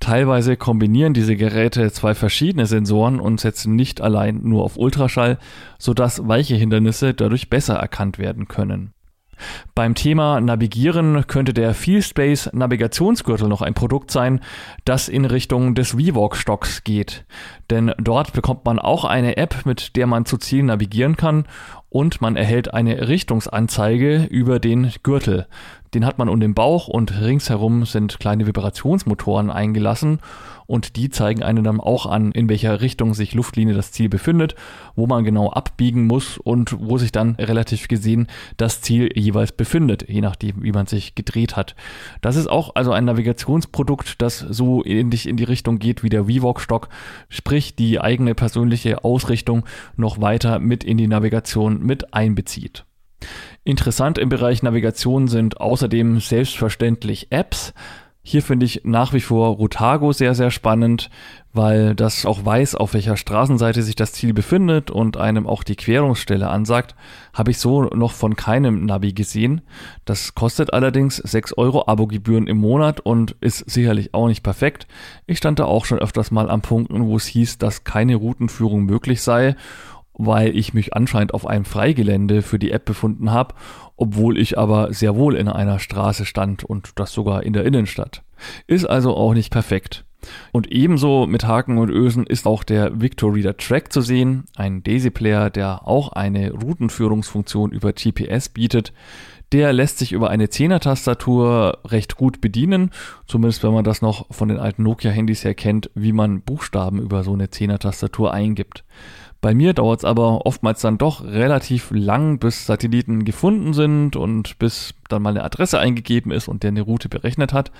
Teilweise kombinieren diese Geräte zwei verschiedene Sensoren und setzen nicht allein nur auf Ultraschall, sodass weiche Hindernisse dadurch besser erkannt werden können. Beim Thema Navigieren könnte der FeelSpace Navigationsgürtel noch ein Produkt sein, das in Richtung des VWalk-Stocks geht. Denn dort bekommt man auch eine App, mit der man zu Zielen navigieren kann und man erhält eine Richtungsanzeige über den Gürtel. Den hat man um den Bauch und ringsherum sind kleine Vibrationsmotoren eingelassen und die zeigen einem dann auch an, in welcher Richtung sich Luftlinie das Ziel befindet, wo man genau abbiegen muss und wo sich dann relativ gesehen das Ziel jeweils befindet, je nachdem, wie man sich gedreht hat. Das ist auch also ein Navigationsprodukt, das so ähnlich in die Richtung geht wie der VWalk-Stock, sprich die eigene persönliche Ausrichtung noch weiter mit in die Navigation mit einbezieht. Interessant im Bereich Navigation sind außerdem selbstverständlich Apps. Hier finde ich nach wie vor Rotago sehr, sehr spannend, weil das auch weiß, auf welcher Straßenseite sich das Ziel befindet und einem auch die Querungsstelle ansagt. Habe ich so noch von keinem Navi gesehen. Das kostet allerdings 6 Euro Abogebühren im Monat und ist sicherlich auch nicht perfekt. Ich stand da auch schon öfters mal an Punkten, wo es hieß, dass keine Routenführung möglich sei weil ich mich anscheinend auf einem Freigelände für die App befunden habe, obwohl ich aber sehr wohl in einer Straße stand und das sogar in der Innenstadt. Ist also auch nicht perfekt. Und ebenso mit Haken und Ösen ist auch der Victor Reader Track zu sehen, ein Daisy-Player, der auch eine Routenführungsfunktion über GPS bietet. Der lässt sich über eine Zehner-Tastatur recht gut bedienen, zumindest wenn man das noch von den alten Nokia-Handys her kennt, wie man Buchstaben über so eine Zehner-Tastatur eingibt. Bei mir dauert es aber oftmals dann doch relativ lang, bis Satelliten gefunden sind und bis dann mal eine Adresse eingegeben ist und der eine Route berechnet hat.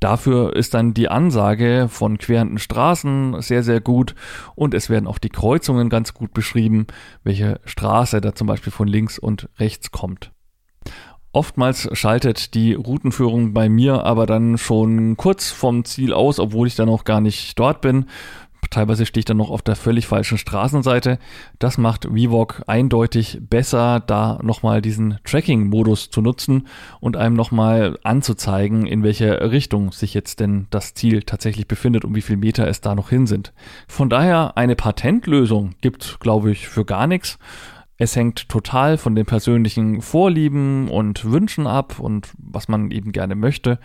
Dafür ist dann die Ansage von querenden Straßen sehr, sehr gut und es werden auch die Kreuzungen ganz gut beschrieben, welche Straße da zum Beispiel von links und rechts kommt. Oftmals schaltet die Routenführung bei mir aber dann schon kurz vom Ziel aus, obwohl ich dann auch gar nicht dort bin. Teilweise stehe ich dann noch auf der völlig falschen Straßenseite. Das macht VWalk eindeutig besser, da nochmal diesen Tracking-Modus zu nutzen und einem nochmal anzuzeigen, in welche Richtung sich jetzt denn das Ziel tatsächlich befindet und wie viel Meter es da noch hin sind. Von daher eine Patentlösung gibt, glaube ich, für gar nichts. Es hängt total von den persönlichen Vorlieben und Wünschen ab und was man eben gerne möchte.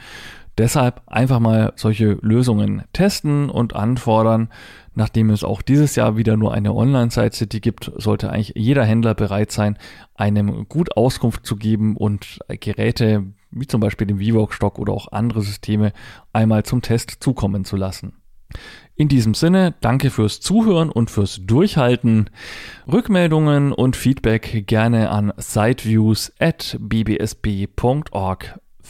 Deshalb einfach mal solche Lösungen testen und anfordern. Nachdem es auch dieses Jahr wieder nur eine Online-Site City gibt, sollte eigentlich jeder Händler bereit sein, einem gut Auskunft zu geben und Geräte wie zum Beispiel den VIVOX-Stock oder auch andere Systeme einmal zum Test zukommen zu lassen. In diesem Sinne, danke fürs Zuhören und fürs Durchhalten. Rückmeldungen und Feedback gerne an siteviews at bbsb.org.